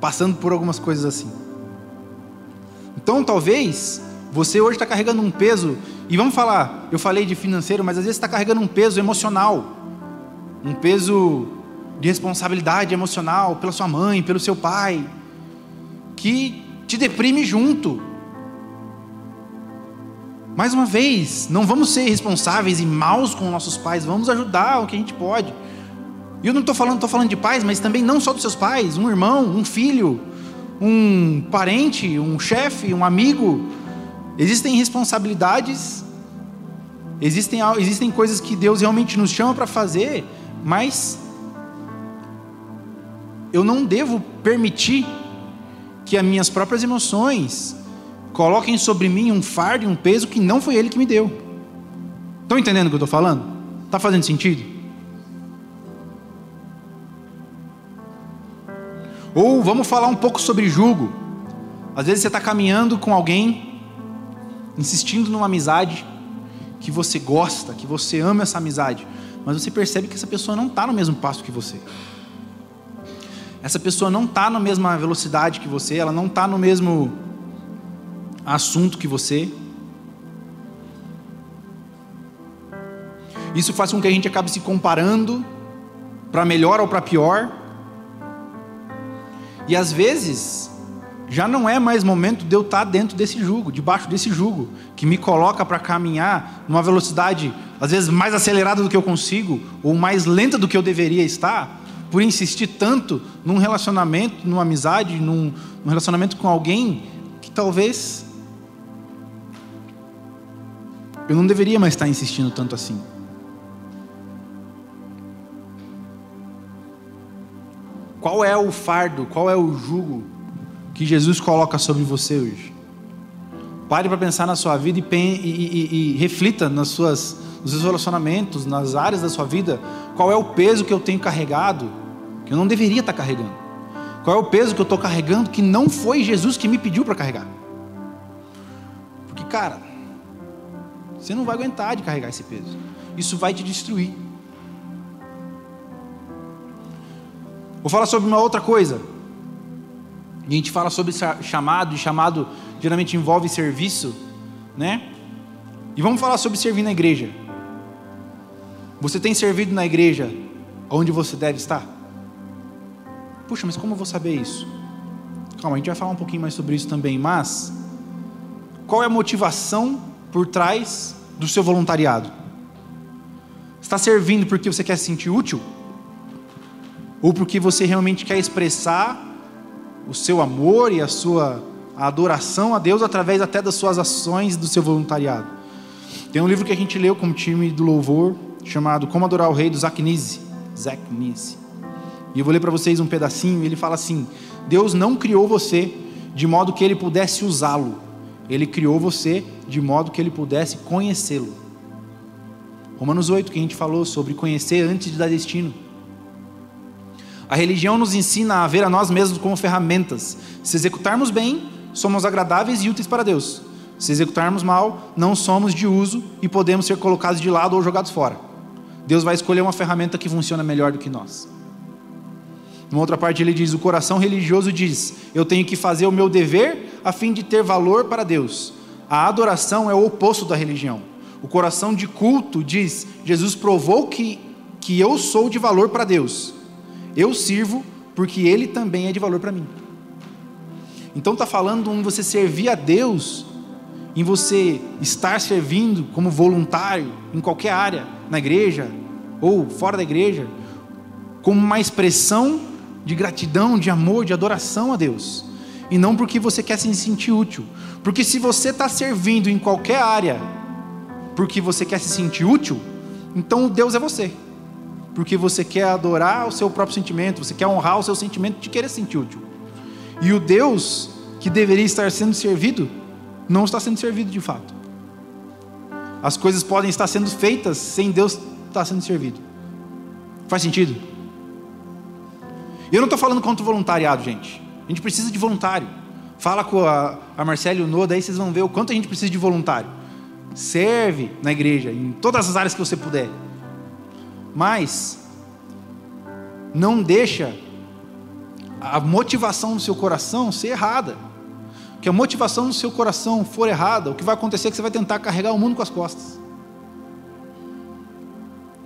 passando por algumas coisas assim. Então, talvez você hoje está carregando um peso, e vamos falar, eu falei de financeiro, mas às vezes está carregando um peso emocional, um peso de responsabilidade emocional pela sua mãe, pelo seu pai, que te deprime junto. Mais uma vez, não vamos ser responsáveis e maus com nossos pais, vamos ajudar o que a gente pode. E eu não estou falando, estou falando de pais, mas também não só dos seus pais, um irmão, um filho, um parente, um chefe, um amigo. Existem responsabilidades, existem, existem coisas que Deus realmente nos chama para fazer, mas eu não devo permitir que as minhas próprias emoções, coloquem sobre mim um fardo e um peso que não foi Ele que me deu. Estão entendendo o que eu estou falando? Está fazendo sentido? Ou vamos falar um pouco sobre julgo. Às vezes você está caminhando com alguém insistindo numa amizade que você gosta, que você ama essa amizade, mas você percebe que essa pessoa não está no mesmo passo que você. Essa pessoa não está na mesma velocidade que você, ela não está no mesmo assunto que você. Isso faz com que a gente acabe se comparando para melhor ou para pior. E às vezes já não é mais momento de eu estar tá dentro desse jugo, debaixo desse jugo, que me coloca para caminhar numa velocidade às vezes mais acelerada do que eu consigo, ou mais lenta do que eu deveria estar, por insistir tanto num relacionamento, numa amizade, num, num relacionamento com alguém que talvez eu não deveria mais estar insistindo tanto assim. Qual é o fardo, qual é o jugo que Jesus coloca sobre você hoje? Pare para pensar na sua vida e, e, e, e reflita nas suas, nos seus relacionamentos, nas áreas da sua vida. Qual é o peso que eu tenho carregado, que eu não deveria estar carregando? Qual é o peso que eu estou carregando que não foi Jesus que me pediu para carregar? Porque, cara, você não vai aguentar de carregar esse peso. Isso vai te destruir. Vou falar sobre uma outra coisa. A gente fala sobre chamado, e chamado geralmente envolve serviço, né? E vamos falar sobre servir na igreja. Você tem servido na igreja onde você deve estar? Puxa, mas como eu vou saber isso? Calma, a gente vai falar um pouquinho mais sobre isso também, mas qual é a motivação por trás do seu voluntariado? Está servindo porque você quer se sentir útil? ou porque você realmente quer expressar o seu amor e a sua adoração a Deus através até das suas ações do seu voluntariado. Tem um livro que a gente leu como time do louvor chamado Como Adorar o Rei do Zach Nise. Zach Nise. E eu vou ler para vocês um pedacinho. Ele fala assim: Deus não criou você de modo que ele pudesse usá-lo. Ele criou você de modo que ele pudesse conhecê-lo. Romanos 8, que a gente falou sobre conhecer antes de dar destino. A religião nos ensina a ver a nós mesmos como ferramentas. Se executarmos bem, somos agradáveis e úteis para Deus. Se executarmos mal, não somos de uso e podemos ser colocados de lado ou jogados fora. Deus vai escolher uma ferramenta que funciona melhor do que nós. Numa outra parte ele diz: o coração religioso diz: eu tenho que fazer o meu dever a fim de ter valor para Deus. A adoração é o oposto da religião. O coração de culto diz: Jesus provou que, que eu sou de valor para Deus. Eu sirvo porque Ele também é de valor para mim. Então está falando em você servir a Deus, em você estar servindo como voluntário em qualquer área, na igreja ou fora da igreja, como uma expressão de gratidão, de amor, de adoração a Deus. E não porque você quer se sentir útil. Porque se você está servindo em qualquer área porque você quer se sentir útil, então Deus é você porque você quer adorar o seu próprio sentimento, você quer honrar o seu sentimento de querer se sentir útil. E o Deus que deveria estar sendo servido, não está sendo servido de fato. As coisas podem estar sendo feitas sem Deus estar sendo servido. Faz sentido? Eu não estou falando contra o voluntariado, gente. A gente precisa de voluntário. Fala com a, a Marcela e o Noah, daí vocês vão ver o quanto a gente precisa de voluntário. Serve na igreja, em todas as áreas que você puder. Mas não deixa a motivação do seu coração ser errada. Que a motivação do seu coração for errada, o que vai acontecer é que você vai tentar carregar o mundo com as costas.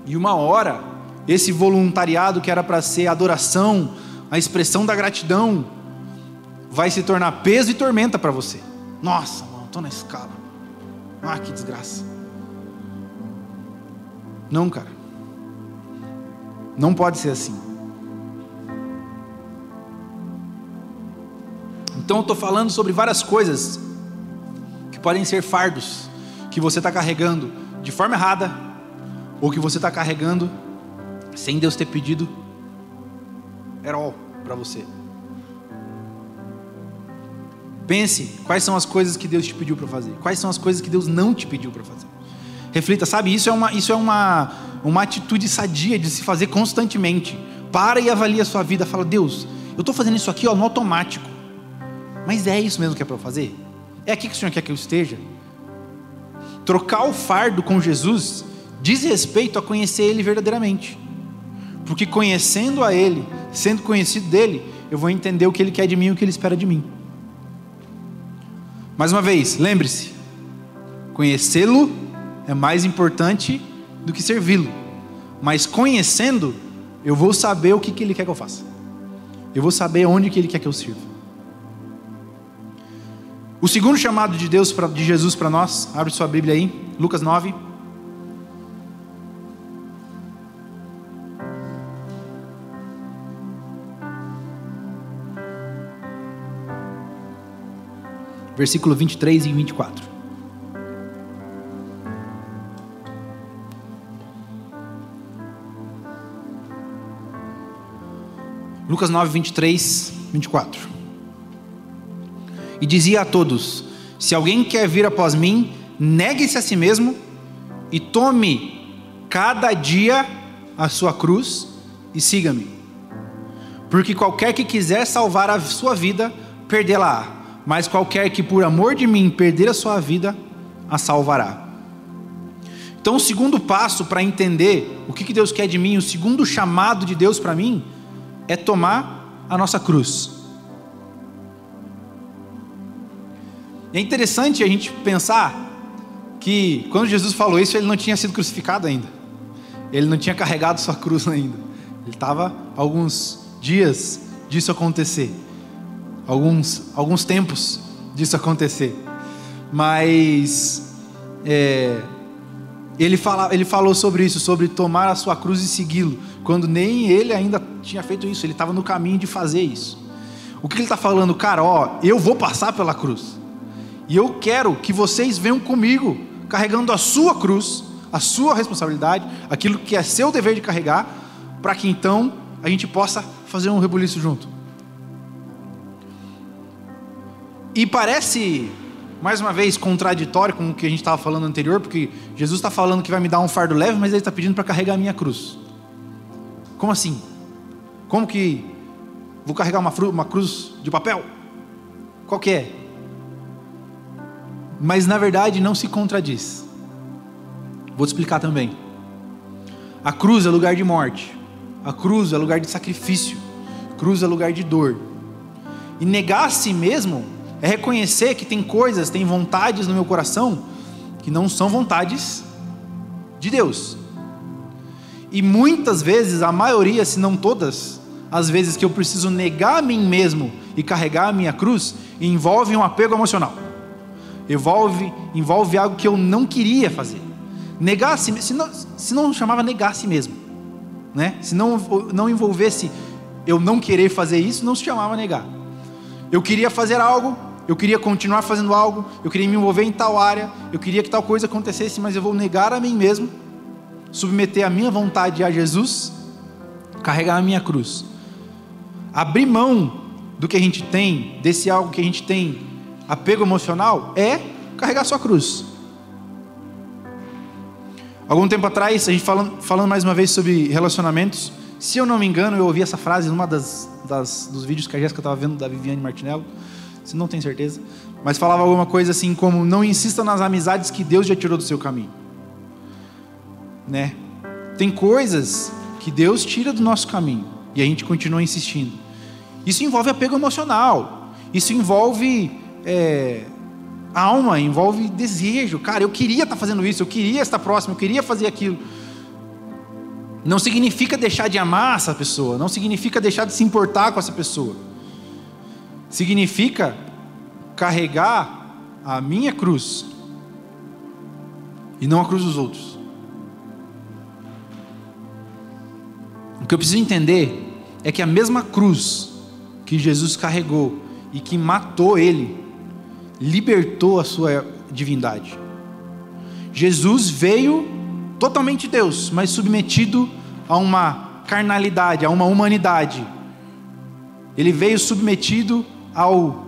E uma hora, esse voluntariado que era para ser adoração, a expressão da gratidão, vai se tornar peso e tormenta para você. Nossa, mano, estou na escala. Ah, que desgraça. Não, cara. Não pode ser assim. Então eu estou falando sobre várias coisas que podem ser fardos que você está carregando de forma errada ou que você está carregando sem Deus ter pedido all para você. Pense quais são as coisas que Deus te pediu para fazer, quais são as coisas que Deus não te pediu para fazer. Reflita, sabe? Isso é uma, isso é uma, uma atitude sadia de se fazer constantemente. Para e avalia a sua vida. Fala, Deus, eu estou fazendo isso aqui ó, no automático. Mas é isso mesmo que é para eu fazer? É aqui que o Senhor quer que eu esteja? trocar o fardo com Jesus diz respeito a conhecer Ele verdadeiramente. Porque conhecendo a Ele, sendo conhecido dele, eu vou entender o que Ele quer de mim e o que Ele espera de mim. Mais uma vez, lembre-se: conhecê-lo é mais importante do que servi-lo. Mas conhecendo, eu vou saber o que, que Ele quer que eu faça. Eu vou saber onde que Ele quer que eu sirva. O segundo chamado de Deus, de Jesus para nós, abre sua Bíblia aí, Lucas 9. Versículo 23 e 24. Lucas 9, 23, 24. E dizia a todos: Se alguém quer vir após mim, negue-se a si mesmo e tome cada dia a sua cruz e siga-me. Porque qualquer que quiser salvar a sua vida, perdê-la-á. Mas qualquer que por amor de mim perder a sua vida, a salvará. Então, o segundo passo para entender o que Deus quer de mim, o segundo chamado de Deus para mim, é tomar a nossa cruz. É interessante a gente pensar que quando Jesus falou isso, ele não tinha sido crucificado ainda. Ele não tinha carregado sua cruz ainda. Ele estava alguns dias disso acontecer. Alguns, alguns tempos disso acontecer. Mas é, ele, fala, ele falou sobre isso, sobre tomar a sua cruz e segui-lo, quando nem ele ainda tinha feito isso, ele estava no caminho de fazer isso. O que ele está falando, cara, ó, eu vou passar pela cruz, e eu quero que vocês venham comigo, carregando a sua cruz, a sua responsabilidade, aquilo que é seu dever de carregar, para que então a gente possa fazer um rebuliço junto. E parece mais uma vez, contraditório com o que a gente estava falando anterior, porque Jesus está falando que vai me dar um fardo leve, mas ele está pedindo para carregar a minha cruz. Como assim? Como que vou carregar uma, uma cruz de papel? Qual que é? Mas na verdade não se contradiz. Vou te explicar também. A cruz é lugar de morte. A cruz é lugar de sacrifício. Cruz é lugar de dor. E negar a si mesmo é reconhecer que tem coisas, tem vontades no meu coração que não são vontades de Deus. E muitas vezes, a maioria, se não todas, as vezes que eu preciso negar a mim mesmo e carregar a minha cruz, envolve um apego emocional. Envolve, envolve algo que eu não queria fazer. Negar a si, se não, se não chamava negar a si mesmo, né? Se não, não envolvesse eu não querer fazer isso, não se chamava negar. Eu queria fazer algo, eu queria continuar fazendo algo, eu queria me envolver em tal área, eu queria que tal coisa acontecesse, mas eu vou negar a mim mesmo, submeter a minha vontade a Jesus, carregar a minha cruz. Abrir mão do que a gente tem, desse algo que a gente tem apego emocional, é carregar sua cruz. Algum tempo atrás, a gente falando, falando mais uma vez sobre relacionamentos, se eu não me engano, eu ouvi essa frase numa das, das dos vídeos que a Jéssica estava vendo da Viviane Martinello você não tem certeza, mas falava alguma coisa assim como: não insista nas amizades que Deus já tirou do seu caminho. Né? Tem coisas que Deus tira do nosso caminho e a gente continua insistindo. Isso envolve apego emocional, isso envolve é, alma, envolve desejo. Cara, eu queria estar fazendo isso, eu queria estar próximo, eu queria fazer aquilo. Não significa deixar de amar essa pessoa, não significa deixar de se importar com essa pessoa significa carregar a minha cruz e não a cruz dos outros. O que eu preciso entender é que a mesma cruz que Jesus carregou e que matou ele, libertou a sua divindade. Jesus veio totalmente Deus, mas submetido a uma carnalidade, a uma humanidade. Ele veio submetido ao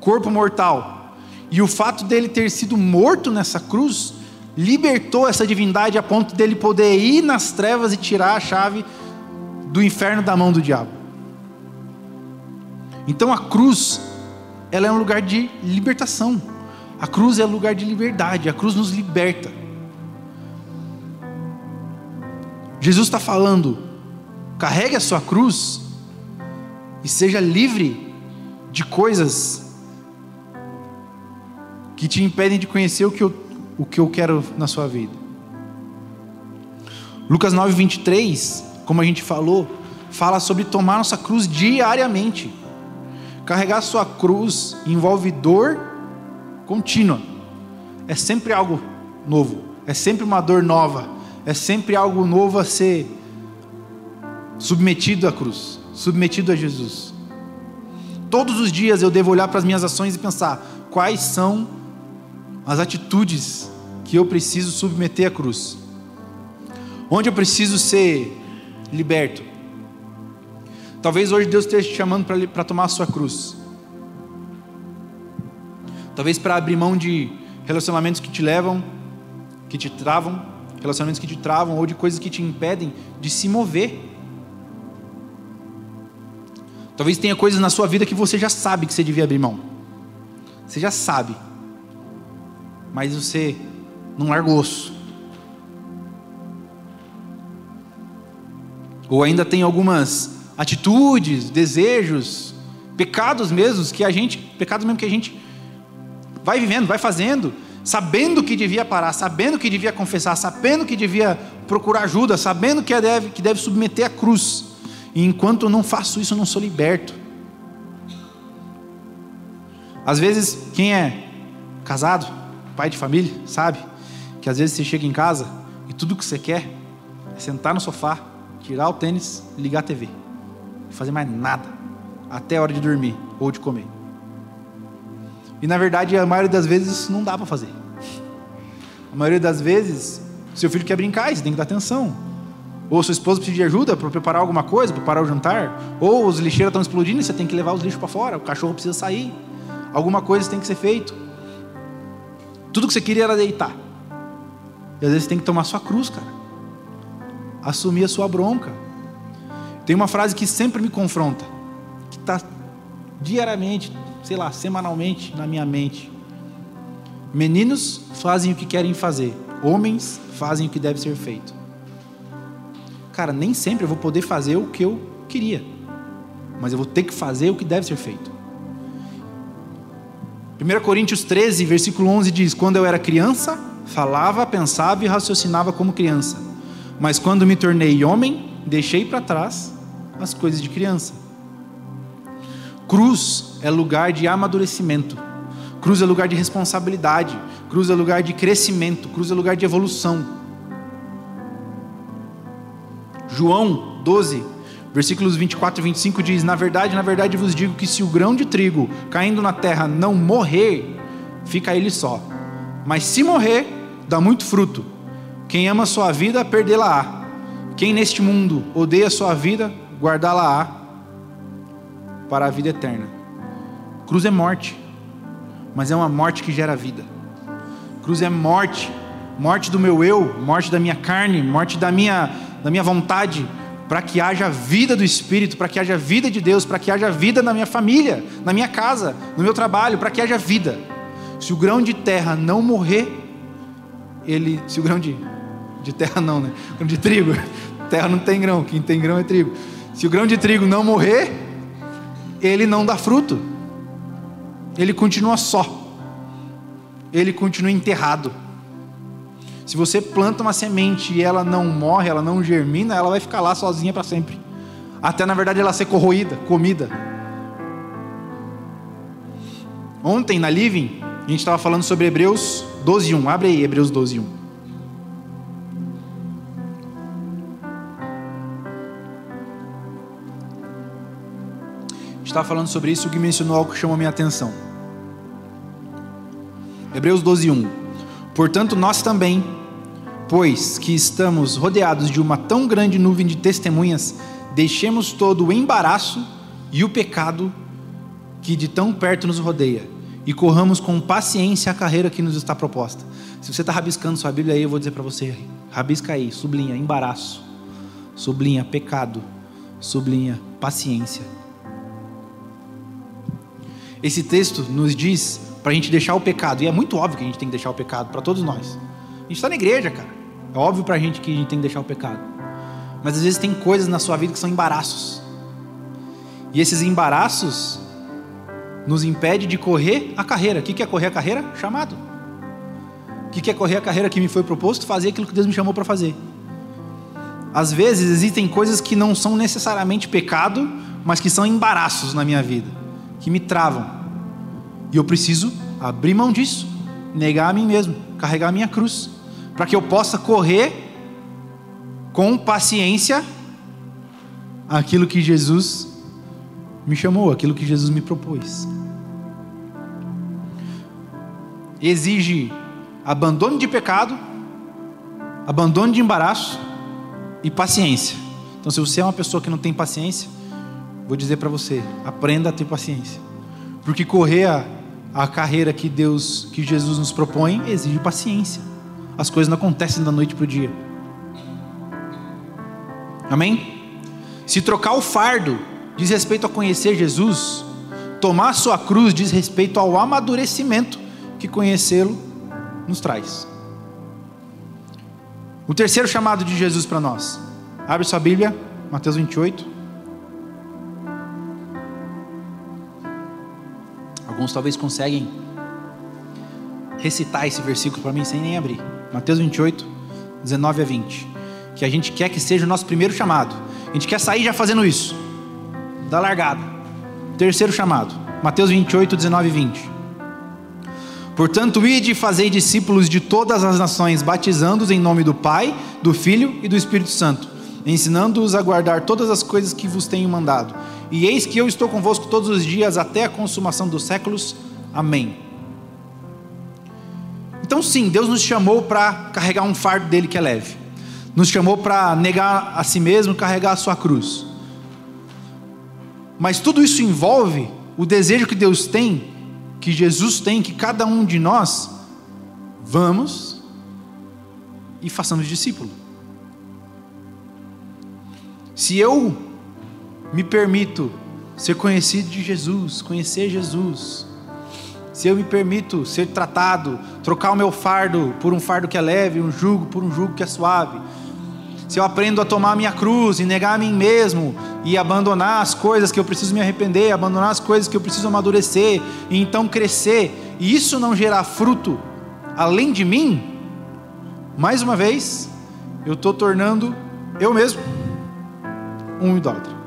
corpo mortal. E o fato dele ter sido morto nessa cruz libertou essa divindade a ponto dele poder ir nas trevas e tirar a chave do inferno da mão do diabo. Então a cruz, ela é um lugar de libertação. A cruz é lugar de liberdade, a cruz nos liberta. Jesus está falando: carregue a sua cruz e seja livre de coisas que te impedem de conhecer o que eu, o que eu quero na sua vida. Lucas 9, 23, como a gente falou, fala sobre tomar nossa cruz diariamente. Carregar sua cruz envolve dor contínua. É sempre algo novo, é sempre uma dor nova, é sempre algo novo a ser submetido à cruz, submetido a Jesus. Todos os dias eu devo olhar para as minhas ações e pensar quais são as atitudes que eu preciso submeter à cruz. Onde eu preciso ser liberto. Talvez hoje Deus esteja te chamando para tomar a sua cruz. Talvez para abrir mão de relacionamentos que te levam, que te travam, relacionamentos que te travam ou de coisas que te impedem de se mover. Talvez tenha coisas na sua vida que você já sabe que você devia abrir mão. Você já sabe. Mas você não larga o osso. Ou ainda tem algumas atitudes, desejos, pecados mesmos que a gente, pecados mesmo que a gente vai vivendo, vai fazendo, sabendo que devia parar, sabendo que devia confessar, sabendo que devia procurar ajuda, sabendo que deve, que deve submeter a cruz. E enquanto eu não faço isso, eu não sou liberto. Às vezes, quem é casado, pai de família, sabe que às vezes você chega em casa e tudo que você quer é sentar no sofá, tirar o tênis, ligar a TV fazer mais nada, até a hora de dormir ou de comer. E na verdade, a maioria das vezes não dá para fazer. A maioria das vezes, seu filho quer brincar, você tem que dar atenção. Ou sua esposa precisa de ajuda para preparar alguma coisa, preparar o jantar. Ou os lixeiros estão explodindo e você tem que levar os lixos para fora. O cachorro precisa sair. Alguma coisa tem que ser feito. Tudo que você queria era deitar. E às vezes você tem que tomar sua cruz, cara. Assumir a sua bronca. Tem uma frase que sempre me confronta, que está diariamente, sei lá, semanalmente na minha mente. Meninos fazem o que querem fazer, homens fazem o que deve ser feito. Cara, nem sempre eu vou poder fazer o que eu queria, mas eu vou ter que fazer o que deve ser feito. 1 Coríntios 13, versículo 11 diz: Quando eu era criança, falava, pensava e raciocinava como criança, mas quando me tornei homem, deixei para trás as coisas de criança. Cruz é lugar de amadurecimento. Cruz é lugar de responsabilidade. Cruz é lugar de crescimento. Cruz é lugar de evolução. João 12, versículos 24 e 25 diz: Na verdade, na verdade vos digo que se o grão de trigo caindo na terra não morrer, fica ele só. Mas se morrer, dá muito fruto. Quem ama sua vida, perdê-la-á. Quem neste mundo odeia sua vida, guardá-la-á para a vida eterna. Cruz é morte, mas é uma morte que gera vida. Cruz é morte, morte do meu eu, morte da minha carne, morte da minha, da minha vontade, para que haja vida do Espírito, para que haja vida de Deus, para que haja vida na minha família, na minha casa, no meu trabalho, para que haja vida. Se o grão de terra não morrer, ele, se o grão de, de terra não, né? Grão de trigo, terra não tem grão, quem tem grão é trigo. Se o grão de trigo não morrer, ele não dá fruto. Ele continua só. Ele continua enterrado. Se você planta uma semente e ela não morre, ela não germina, ela vai ficar lá sozinha para sempre. Até na verdade ela ser corroída, comida. Ontem na Living, a gente estava falando sobre Hebreus 12:1. Abre aí Hebreus 12:1. Estava falando sobre isso, o que mencionou algo que chamou minha atenção. Hebreus 12, 1. Portanto, nós também, pois que estamos rodeados de uma tão grande nuvem de testemunhas, deixemos todo o embaraço e o pecado que de tão perto nos rodeia e corramos com paciência a carreira que nos está proposta. Se você está rabiscando sua Bíblia aí, eu vou dizer para você: rabisca aí, sublinha embaraço, sublinha pecado, sublinha paciência esse texto nos diz para a gente deixar o pecado, e é muito óbvio que a gente tem que deixar o pecado, para todos nós. A gente está na igreja, cara. É óbvio para a gente que a gente tem que deixar o pecado. Mas às vezes tem coisas na sua vida que são embaraços. E esses embaraços nos impede de correr a carreira. O que é correr a carreira? Chamado. O que é correr a carreira que me foi proposto? Fazer aquilo que Deus me chamou para fazer. Às vezes existem coisas que não são necessariamente pecado, mas que são embaraços na minha vida, que me travam. E eu preciso abrir mão disso, negar a mim mesmo, carregar a minha cruz, para que eu possa correr com paciência aquilo que Jesus me chamou, aquilo que Jesus me propôs. Exige abandono de pecado, abandono de embaraço e paciência. Então, se você é uma pessoa que não tem paciência, vou dizer para você: aprenda a ter paciência, porque correr a, a carreira que Deus, que Jesus nos propõe, exige paciência. As coisas não acontecem da noite para o dia. Amém? Se trocar o fardo diz respeito a conhecer Jesus, tomar a sua cruz diz respeito ao amadurecimento que conhecê-lo nos traz. O terceiro chamado de Jesus para nós. Abre sua Bíblia, Mateus 28. Alguns talvez conseguem recitar esse versículo para mim sem nem abrir. Mateus 28, 19 a 20. Que a gente quer que seja o nosso primeiro chamado. A gente quer sair já fazendo isso. Da largada. Terceiro chamado. Mateus 28, 19 e 20. Portanto, ide e fazei discípulos de todas as nações, batizando-os em nome do Pai, do Filho e do Espírito Santo, ensinando-os a guardar todas as coisas que vos tenho mandado. E eis que eu estou convosco todos os dias até a consumação dos séculos. Amém. Então, sim, Deus nos chamou para carregar um fardo dele que é leve nos chamou para negar a si mesmo, carregar a sua cruz. Mas tudo isso envolve o desejo que Deus tem, que Jesus tem, que cada um de nós vamos e façamos discípulo. Se eu me permito ser conhecido de Jesus, conhecer Jesus, se eu me permito ser tratado, trocar o meu fardo por um fardo que é leve, um jugo por um jugo que é suave, se eu aprendo a tomar a minha cruz e negar a mim mesmo e abandonar as coisas que eu preciso me arrepender, abandonar as coisas que eu preciso amadurecer e então crescer, e isso não gerar fruto além de mim, mais uma vez, eu estou tornando eu mesmo um idólatra.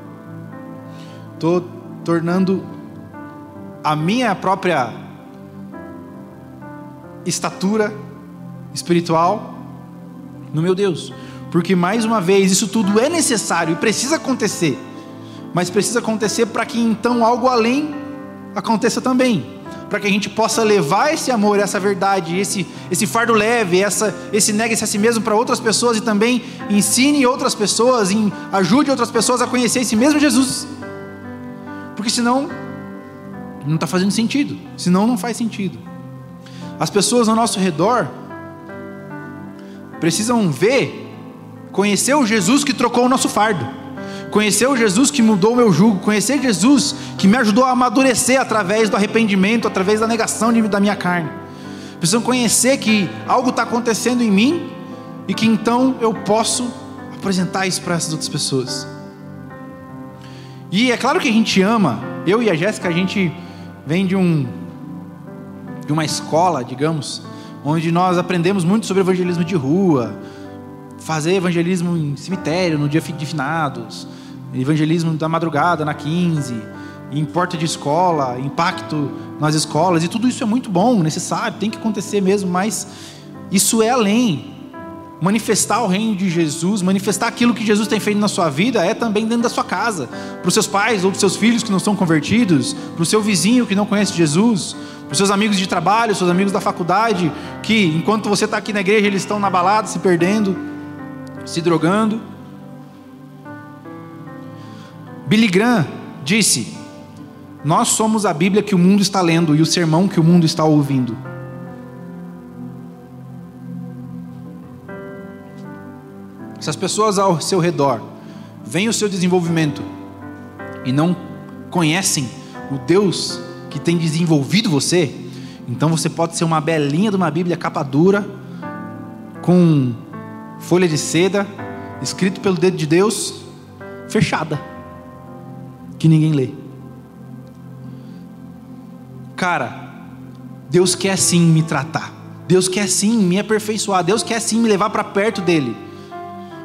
Estou tornando a minha própria estatura espiritual no meu Deus. Porque mais uma vez, isso tudo é necessário e precisa acontecer. Mas precisa acontecer para que então algo além aconteça também. Para que a gente possa levar esse amor, essa verdade, esse, esse fardo leve, essa, esse negue-se a si mesmo para outras pessoas e também ensine outras pessoas, em, ajude outras pessoas a conhecer esse mesmo Jesus. Porque senão não está fazendo sentido. Senão não faz sentido. As pessoas ao nosso redor precisam ver Conhecer o Jesus que trocou o nosso fardo. Conhecer o Jesus que mudou o meu jugo. Conhecer Jesus que me ajudou a amadurecer através do arrependimento, através da negação de, da minha carne. Precisam conhecer que algo está acontecendo em mim e que então eu posso apresentar isso para essas outras pessoas. E é claro que a gente ama, eu e a Jéssica, a gente vem de um de uma escola, digamos, onde nós aprendemos muito sobre evangelismo de rua, fazer evangelismo em cemitério, no dia de finados, evangelismo da madrugada, na 15, em porta de escola, impacto nas escolas, e tudo isso é muito bom, necessário, tem que acontecer mesmo, mas isso é além. Manifestar o reino de Jesus, manifestar aquilo que Jesus tem feito na sua vida, é também dentro da sua casa, para os seus pais ou para os seus filhos que não são convertidos, para o seu vizinho que não conhece Jesus, para os seus amigos de trabalho, seus amigos da faculdade, que enquanto você está aqui na igreja, eles estão na balada se perdendo se drogando. Billy Graham disse: Nós somos a Bíblia que o mundo está lendo e o sermão que o mundo está ouvindo. Se as pessoas ao seu redor veem o seu desenvolvimento e não conhecem o Deus que tem desenvolvido você, Então você pode ser uma belinha de uma Bíblia capa dura, com folha de seda, escrito pelo dedo de Deus, fechada, que ninguém lê. Cara, Deus quer sim me tratar, Deus quer sim me aperfeiçoar, Deus quer sim me levar para perto dEle.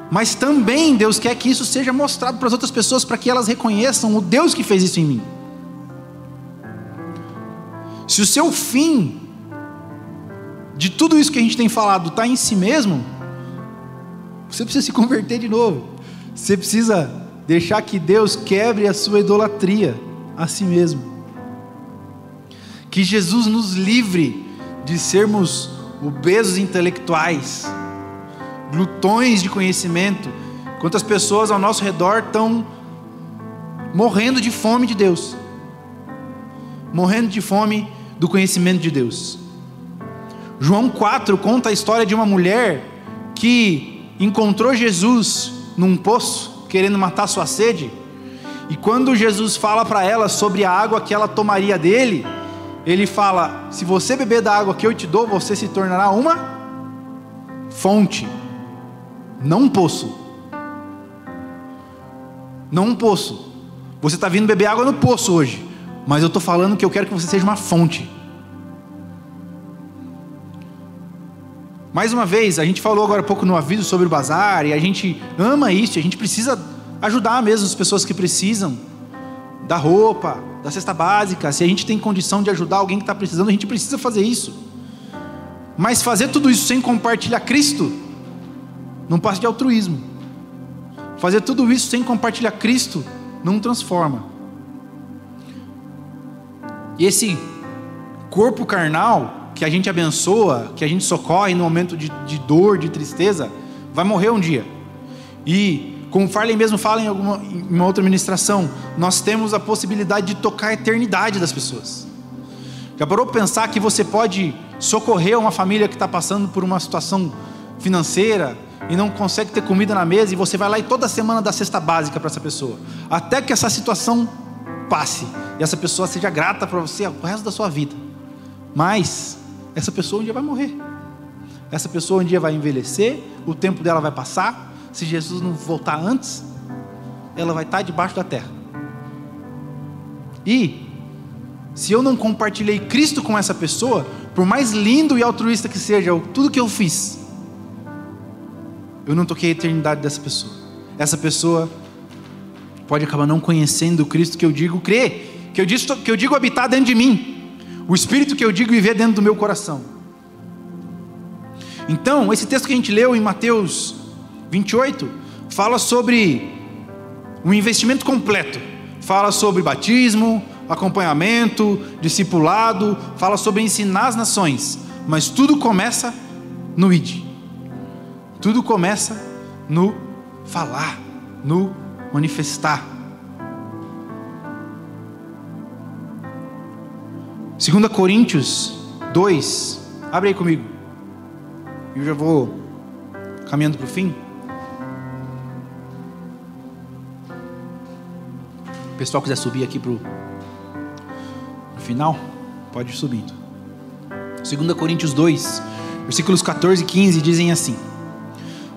Mas também Deus quer que isso seja mostrado para as outras pessoas, para que elas reconheçam o Deus que fez isso em mim. Se o seu fim de tudo isso que a gente tem falado está em si mesmo, você precisa se converter de novo. Você precisa deixar que Deus quebre a sua idolatria a si mesmo. Que Jesus nos livre de sermos obesos intelectuais, glutões de conhecimento, quantas pessoas ao nosso redor estão morrendo de fome de Deus, morrendo de fome do conhecimento de Deus. João 4 conta a história de uma mulher que encontrou Jesus num poço, querendo matar sua sede, e quando Jesus fala para ela sobre a água que ela tomaria dele, ele fala: Se você beber da água que eu te dou, você se tornará uma fonte, não um poço. Não um poço. Você está vindo beber água no poço hoje mas eu estou falando que eu quero que você seja uma fonte. Mais uma vez, a gente falou agora há pouco no aviso sobre o bazar, e a gente ama isso, a gente precisa ajudar mesmo as pessoas que precisam da roupa, da cesta básica. Se a gente tem condição de ajudar alguém que está precisando, a gente precisa fazer isso. Mas fazer tudo isso sem compartilhar Cristo, não passa de altruísmo. Fazer tudo isso sem compartilhar Cristo, não transforma. E esse corpo carnal que a gente abençoa, que a gente socorre no momento de, de dor, de tristeza, vai morrer um dia. E, como Farley mesmo fala em, alguma, em uma outra ministração, nós temos a possibilidade de tocar a eternidade das pessoas. Já parou pensar que você pode socorrer uma família que está passando por uma situação financeira e não consegue ter comida na mesa e você vai lá e toda semana dá cesta básica para essa pessoa, até que essa situação passe e essa pessoa seja grata para você o resto da sua vida. Mas essa pessoa um dia vai morrer. Essa pessoa um dia vai envelhecer, o tempo dela vai passar. Se Jesus não voltar antes, ela vai estar debaixo da terra. E se eu não compartilhei Cristo com essa pessoa, por mais lindo e altruísta que seja tudo que eu fiz, eu não toquei a eternidade dessa pessoa. Essa pessoa pode acabar não conhecendo o Cristo que eu digo crer, que eu, digo, que eu digo habitar dentro de mim, o Espírito que eu digo viver dentro do meu coração. Então, esse texto que a gente leu em Mateus 28 fala sobre um investimento completo, fala sobre batismo, acompanhamento, discipulado, fala sobre ensinar as nações, mas tudo começa no id. Tudo começa no falar, no manifestar. 2 Coríntios 2, abre aí comigo. Eu já vou caminhando para o fim. O pessoal quiser subir aqui para o final, pode ir subindo. 2 Coríntios 2, versículos 14 e 15 dizem assim: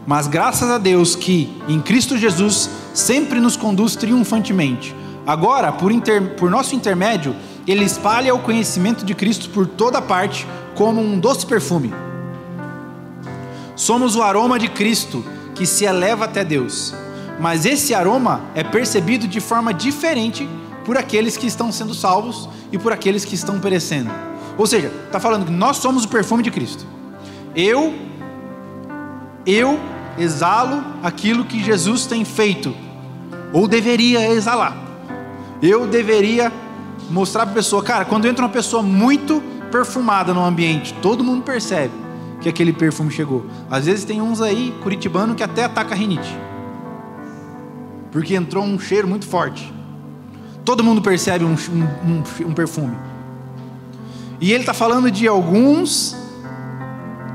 Mas graças a Deus que em Cristo Jesus sempre nos conduz triunfantemente. Agora, por, inter, por nosso intermédio, ele espalha o conhecimento de Cristo por toda parte, como um doce perfume. Somos o aroma de Cristo que se eleva até Deus, mas esse aroma é percebido de forma diferente por aqueles que estão sendo salvos e por aqueles que estão perecendo. Ou seja, está falando que nós somos o perfume de Cristo. Eu, eu exalo aquilo que Jesus tem feito, ou deveria exalar. Eu deveria mostrar para a pessoa, cara, quando entra uma pessoa muito perfumada no ambiente, todo mundo percebe que aquele perfume chegou. Às vezes tem uns aí, curitibano, que até ataca a rinite, porque entrou um cheiro muito forte. Todo mundo percebe um, um, um perfume. E ele está falando de alguns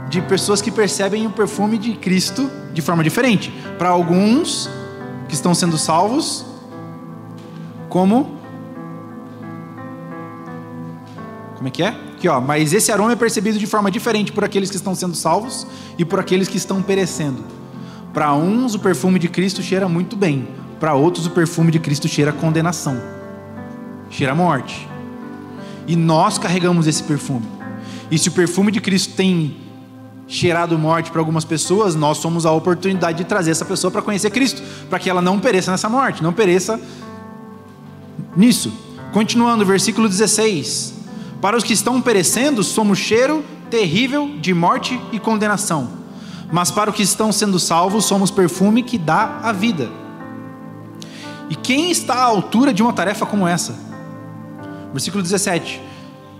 de pessoas que percebem o perfume de Cristo de forma diferente. Para alguns que estão sendo salvos, como como é que é? Aqui, ó, mas esse aroma é percebido de forma diferente por aqueles que estão sendo salvos e por aqueles que estão perecendo. Para uns o perfume de Cristo cheira muito bem, para outros o perfume de Cristo cheira condenação, cheira morte. E nós carregamos esse perfume. E se o perfume de Cristo tem cheirado morte para algumas pessoas, nós somos a oportunidade de trazer essa pessoa para conhecer Cristo, para que ela não pereça nessa morte, não pereça nisso. Continuando, versículo 16: Para os que estão perecendo, somos cheiro terrível de morte e condenação, mas para os que estão sendo salvos, somos perfume que dá a vida. E quem está à altura de uma tarefa como essa? Versículo 17: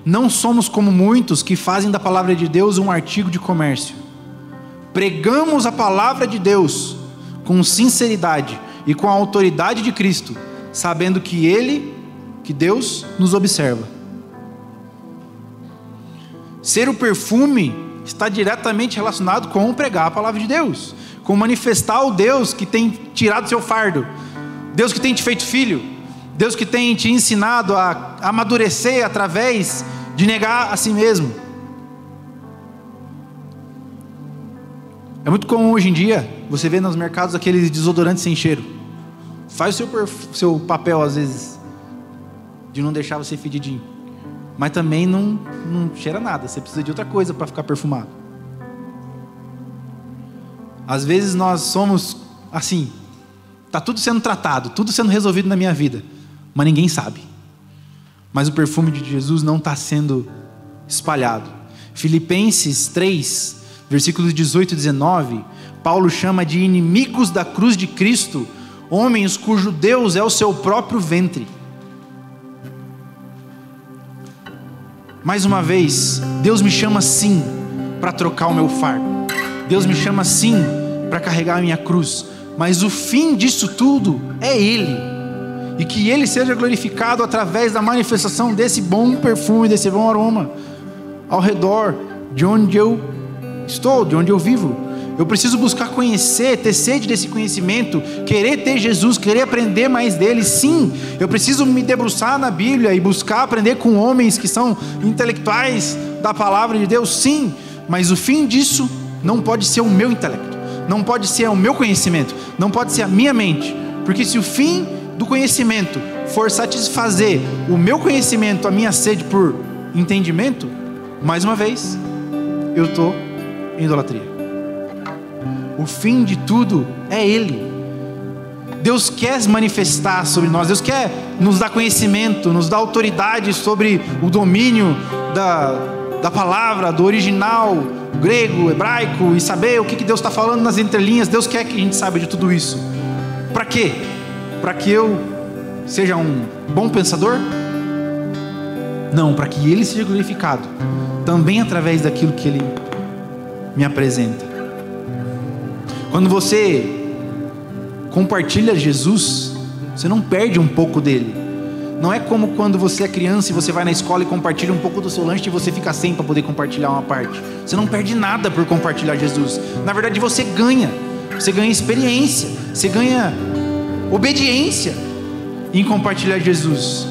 Não somos como muitos que fazem da palavra de Deus um artigo de comércio. Pregamos a palavra de Deus com sinceridade e com a autoridade de Cristo, sabendo que Ele, que Deus, nos observa. Ser o perfume está diretamente relacionado com pregar a palavra de Deus, com manifestar o Deus que tem tirado seu fardo, Deus que tem te feito filho, Deus que tem te ensinado a amadurecer através de negar a si mesmo. É muito comum hoje em dia você ver nos mercados aqueles desodorantes sem cheiro. Faz o seu, seu papel às vezes de não deixar você fedidinho. Mas também não, não cheira nada. Você precisa de outra coisa para ficar perfumado. Às vezes nós somos assim, Está tudo sendo tratado, tudo sendo resolvido na minha vida, mas ninguém sabe. Mas o perfume de Jesus não está sendo espalhado. Filipenses 3, versículos 18 e 19, Paulo chama de inimigos da cruz de Cristo, homens cujo Deus é o seu próprio ventre. Mais uma vez, Deus me chama sim para trocar o meu fardo. Deus me chama sim para carregar a minha cruz mas o fim disso tudo é Ele, e que Ele seja glorificado através da manifestação desse bom perfume, desse bom aroma, ao redor de onde eu estou, de onde eu vivo. Eu preciso buscar conhecer, ter sede desse conhecimento, querer ter Jesus, querer aprender mais dele. Sim, eu preciso me debruçar na Bíblia e buscar aprender com homens que são intelectuais da palavra de Deus. Sim, mas o fim disso não pode ser o meu intelecto não pode ser o meu conhecimento, não pode ser a minha mente, porque se o fim do conhecimento for satisfazer o meu conhecimento, a minha sede por entendimento, mais uma vez, eu estou em idolatria. O fim de tudo é Ele. Deus quer se manifestar sobre nós, Deus quer nos dar conhecimento, nos dar autoridade sobre o domínio da, da palavra, do original, grego, hebraico e saber o que Deus está falando nas entrelinhas. Deus quer que a gente saiba de tudo isso. Para quê? Para que eu seja um bom pensador? Não, para que Ele seja glorificado também através daquilo que Ele me apresenta. Quando você compartilha Jesus, você não perde um pouco dele não é como quando você é criança e você vai na escola e compartilha um pouco do seu lanche e você fica sem para poder compartilhar uma parte. Você não perde nada por compartilhar Jesus. Na verdade, você ganha. Você ganha experiência, você ganha obediência em compartilhar Jesus.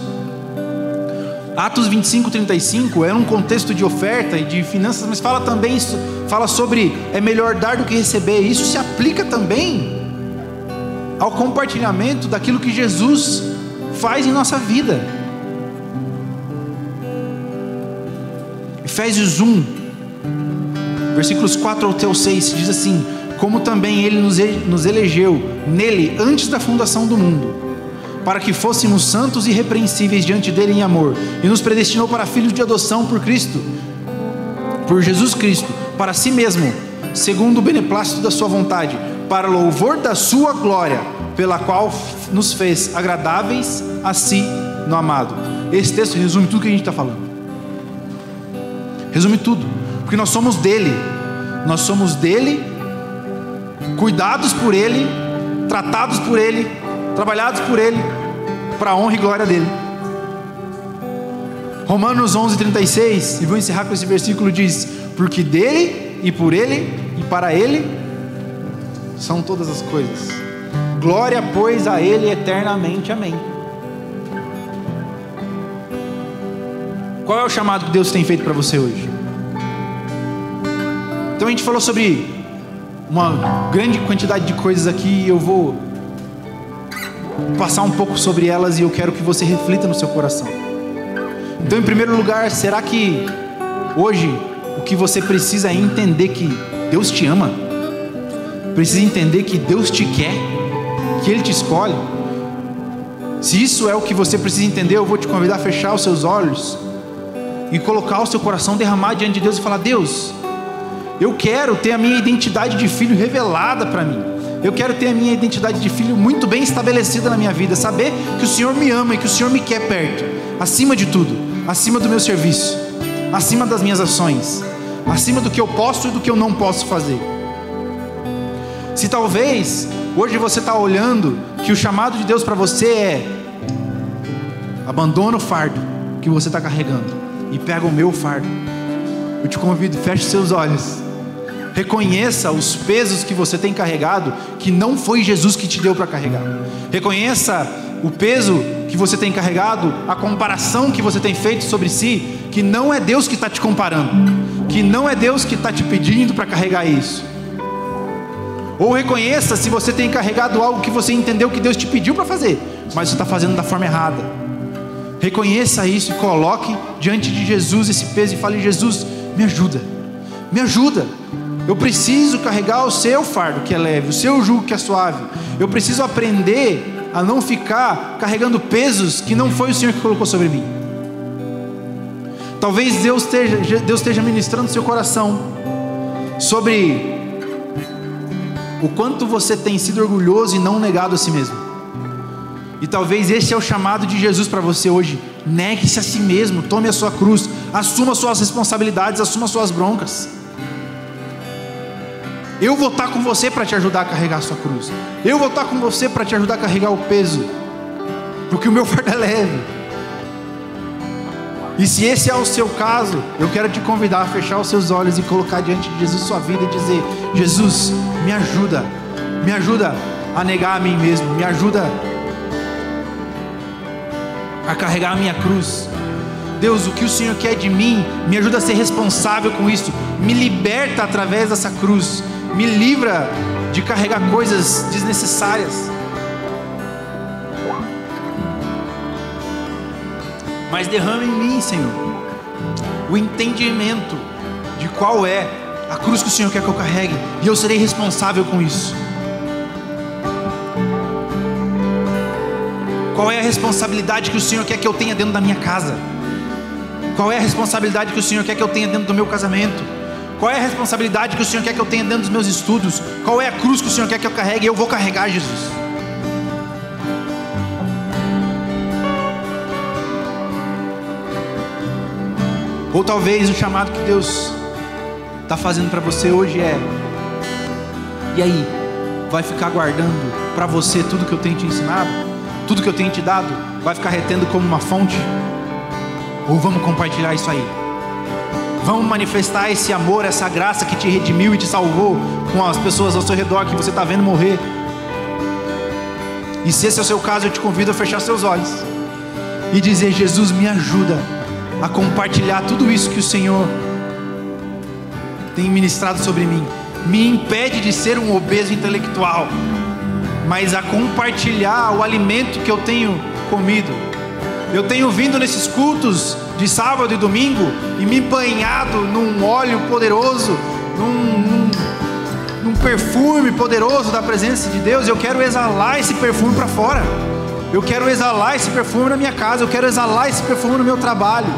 Atos 25, 35 é um contexto de oferta e de finanças, mas fala também fala sobre é melhor dar do que receber. Isso se aplica também ao compartilhamento daquilo que Jesus faz em nossa vida. Efésios 1, versículos 4 até o 6 diz assim: Como também Ele nos elegeu nele antes da fundação do mundo, para que fôssemos santos e irrepreensíveis diante dele em amor, e nos predestinou para filhos de adoção por Cristo, por Jesus Cristo, para si mesmo, segundo o beneplácito da Sua vontade, para louvor da Sua glória pela qual nos fez agradáveis a si no amado. Esse texto resume tudo que a gente está falando. Resume tudo, porque nós somos dele, nós somos dele, cuidados por ele, tratados por ele, trabalhados por ele, para a honra e glória dele. Romanos 11:36, e vou encerrar com esse versículo diz: porque dele e por ele e para ele são todas as coisas. Glória, pois, a Ele eternamente. Amém. Qual é o chamado que Deus tem feito para você hoje? Então a gente falou sobre uma grande quantidade de coisas aqui e eu vou passar um pouco sobre elas e eu quero que você reflita no seu coração. Então, em primeiro lugar, será que hoje o que você precisa é entender que Deus te ama? Precisa entender que Deus te quer, que Ele te escolhe? Se isso é o que você precisa entender, eu vou te convidar a fechar os seus olhos e colocar o seu coração derramado diante de Deus e falar: Deus, eu quero ter a minha identidade de filho revelada para mim. Eu quero ter a minha identidade de filho muito bem estabelecida na minha vida, saber que o Senhor me ama e que o Senhor me quer perto, acima de tudo, acima do meu serviço, acima das minhas ações, acima do que eu posso e do que eu não posso fazer. Se talvez hoje você está olhando que o chamado de Deus para você é abandona o fardo que você está carregando e pega o meu fardo. Eu te convido, feche seus olhos. Reconheça os pesos que você tem carregado, que não foi Jesus que te deu para carregar. Reconheça o peso que você tem carregado, a comparação que você tem feito sobre si, que não é Deus que está te comparando, que não é Deus que está te pedindo para carregar isso. Ou reconheça se você tem carregado algo que você entendeu que Deus te pediu para fazer, mas você está fazendo da forma errada. Reconheça isso e coloque diante de Jesus esse peso e fale: Jesus, me ajuda, me ajuda. Eu preciso carregar o seu fardo que é leve, o seu jugo que é suave. Eu preciso aprender a não ficar carregando pesos que não foi o Senhor que colocou sobre mim. Talvez Deus esteja, Deus esteja ministrando seu coração sobre o quanto você tem sido orgulhoso e não negado a si mesmo. E talvez esse é o chamado de Jesus para você hoje. Negue-se a si mesmo, tome a sua cruz, assuma suas responsabilidades, assuma suas broncas. Eu vou estar com você para te ajudar a carregar a sua cruz. Eu vou estar com você para te ajudar a carregar o peso. Porque o meu fardo é leve. E se esse é o seu caso, eu quero te convidar a fechar os seus olhos e colocar diante de Jesus sua vida e dizer: Jesus, me ajuda, me ajuda a negar a mim mesmo, me ajuda a carregar a minha cruz. Deus, o que o Senhor quer de mim, me ajuda a ser responsável com isso, me liberta através dessa cruz, me livra de carregar coisas desnecessárias. Mas derrama em mim, Senhor, o entendimento de qual é a cruz que o Senhor quer que eu carregue, e eu serei responsável com isso. Qual é a responsabilidade que o Senhor quer que eu tenha dentro da minha casa? Qual é a responsabilidade que o Senhor quer que eu tenha dentro do meu casamento? Qual é a responsabilidade que o Senhor quer que eu tenha dentro dos meus estudos? Qual é a cruz que o Senhor quer que eu carregue? Eu vou carregar, Jesus. Ou talvez o chamado que Deus está fazendo para você hoje é: e aí, vai ficar guardando para você tudo que eu tenho te ensinado? Tudo que eu tenho te dado? Vai ficar retendo como uma fonte? Ou vamos compartilhar isso aí? Vamos manifestar esse amor, essa graça que te redimiu e te salvou com as pessoas ao seu redor que você está vendo morrer. E se esse é o seu caso, eu te convido a fechar seus olhos e dizer: Jesus, me ajuda a compartilhar tudo isso que o Senhor tem ministrado sobre mim. Me impede de ser um obeso intelectual, mas a compartilhar o alimento que eu tenho comido. Eu tenho vindo nesses cultos de sábado e domingo e me banhado num óleo poderoso, num, num, num perfume poderoso da presença de Deus. Eu quero exalar esse perfume para fora. Eu quero exalar esse perfume na minha casa. Eu quero exalar esse perfume no meu trabalho.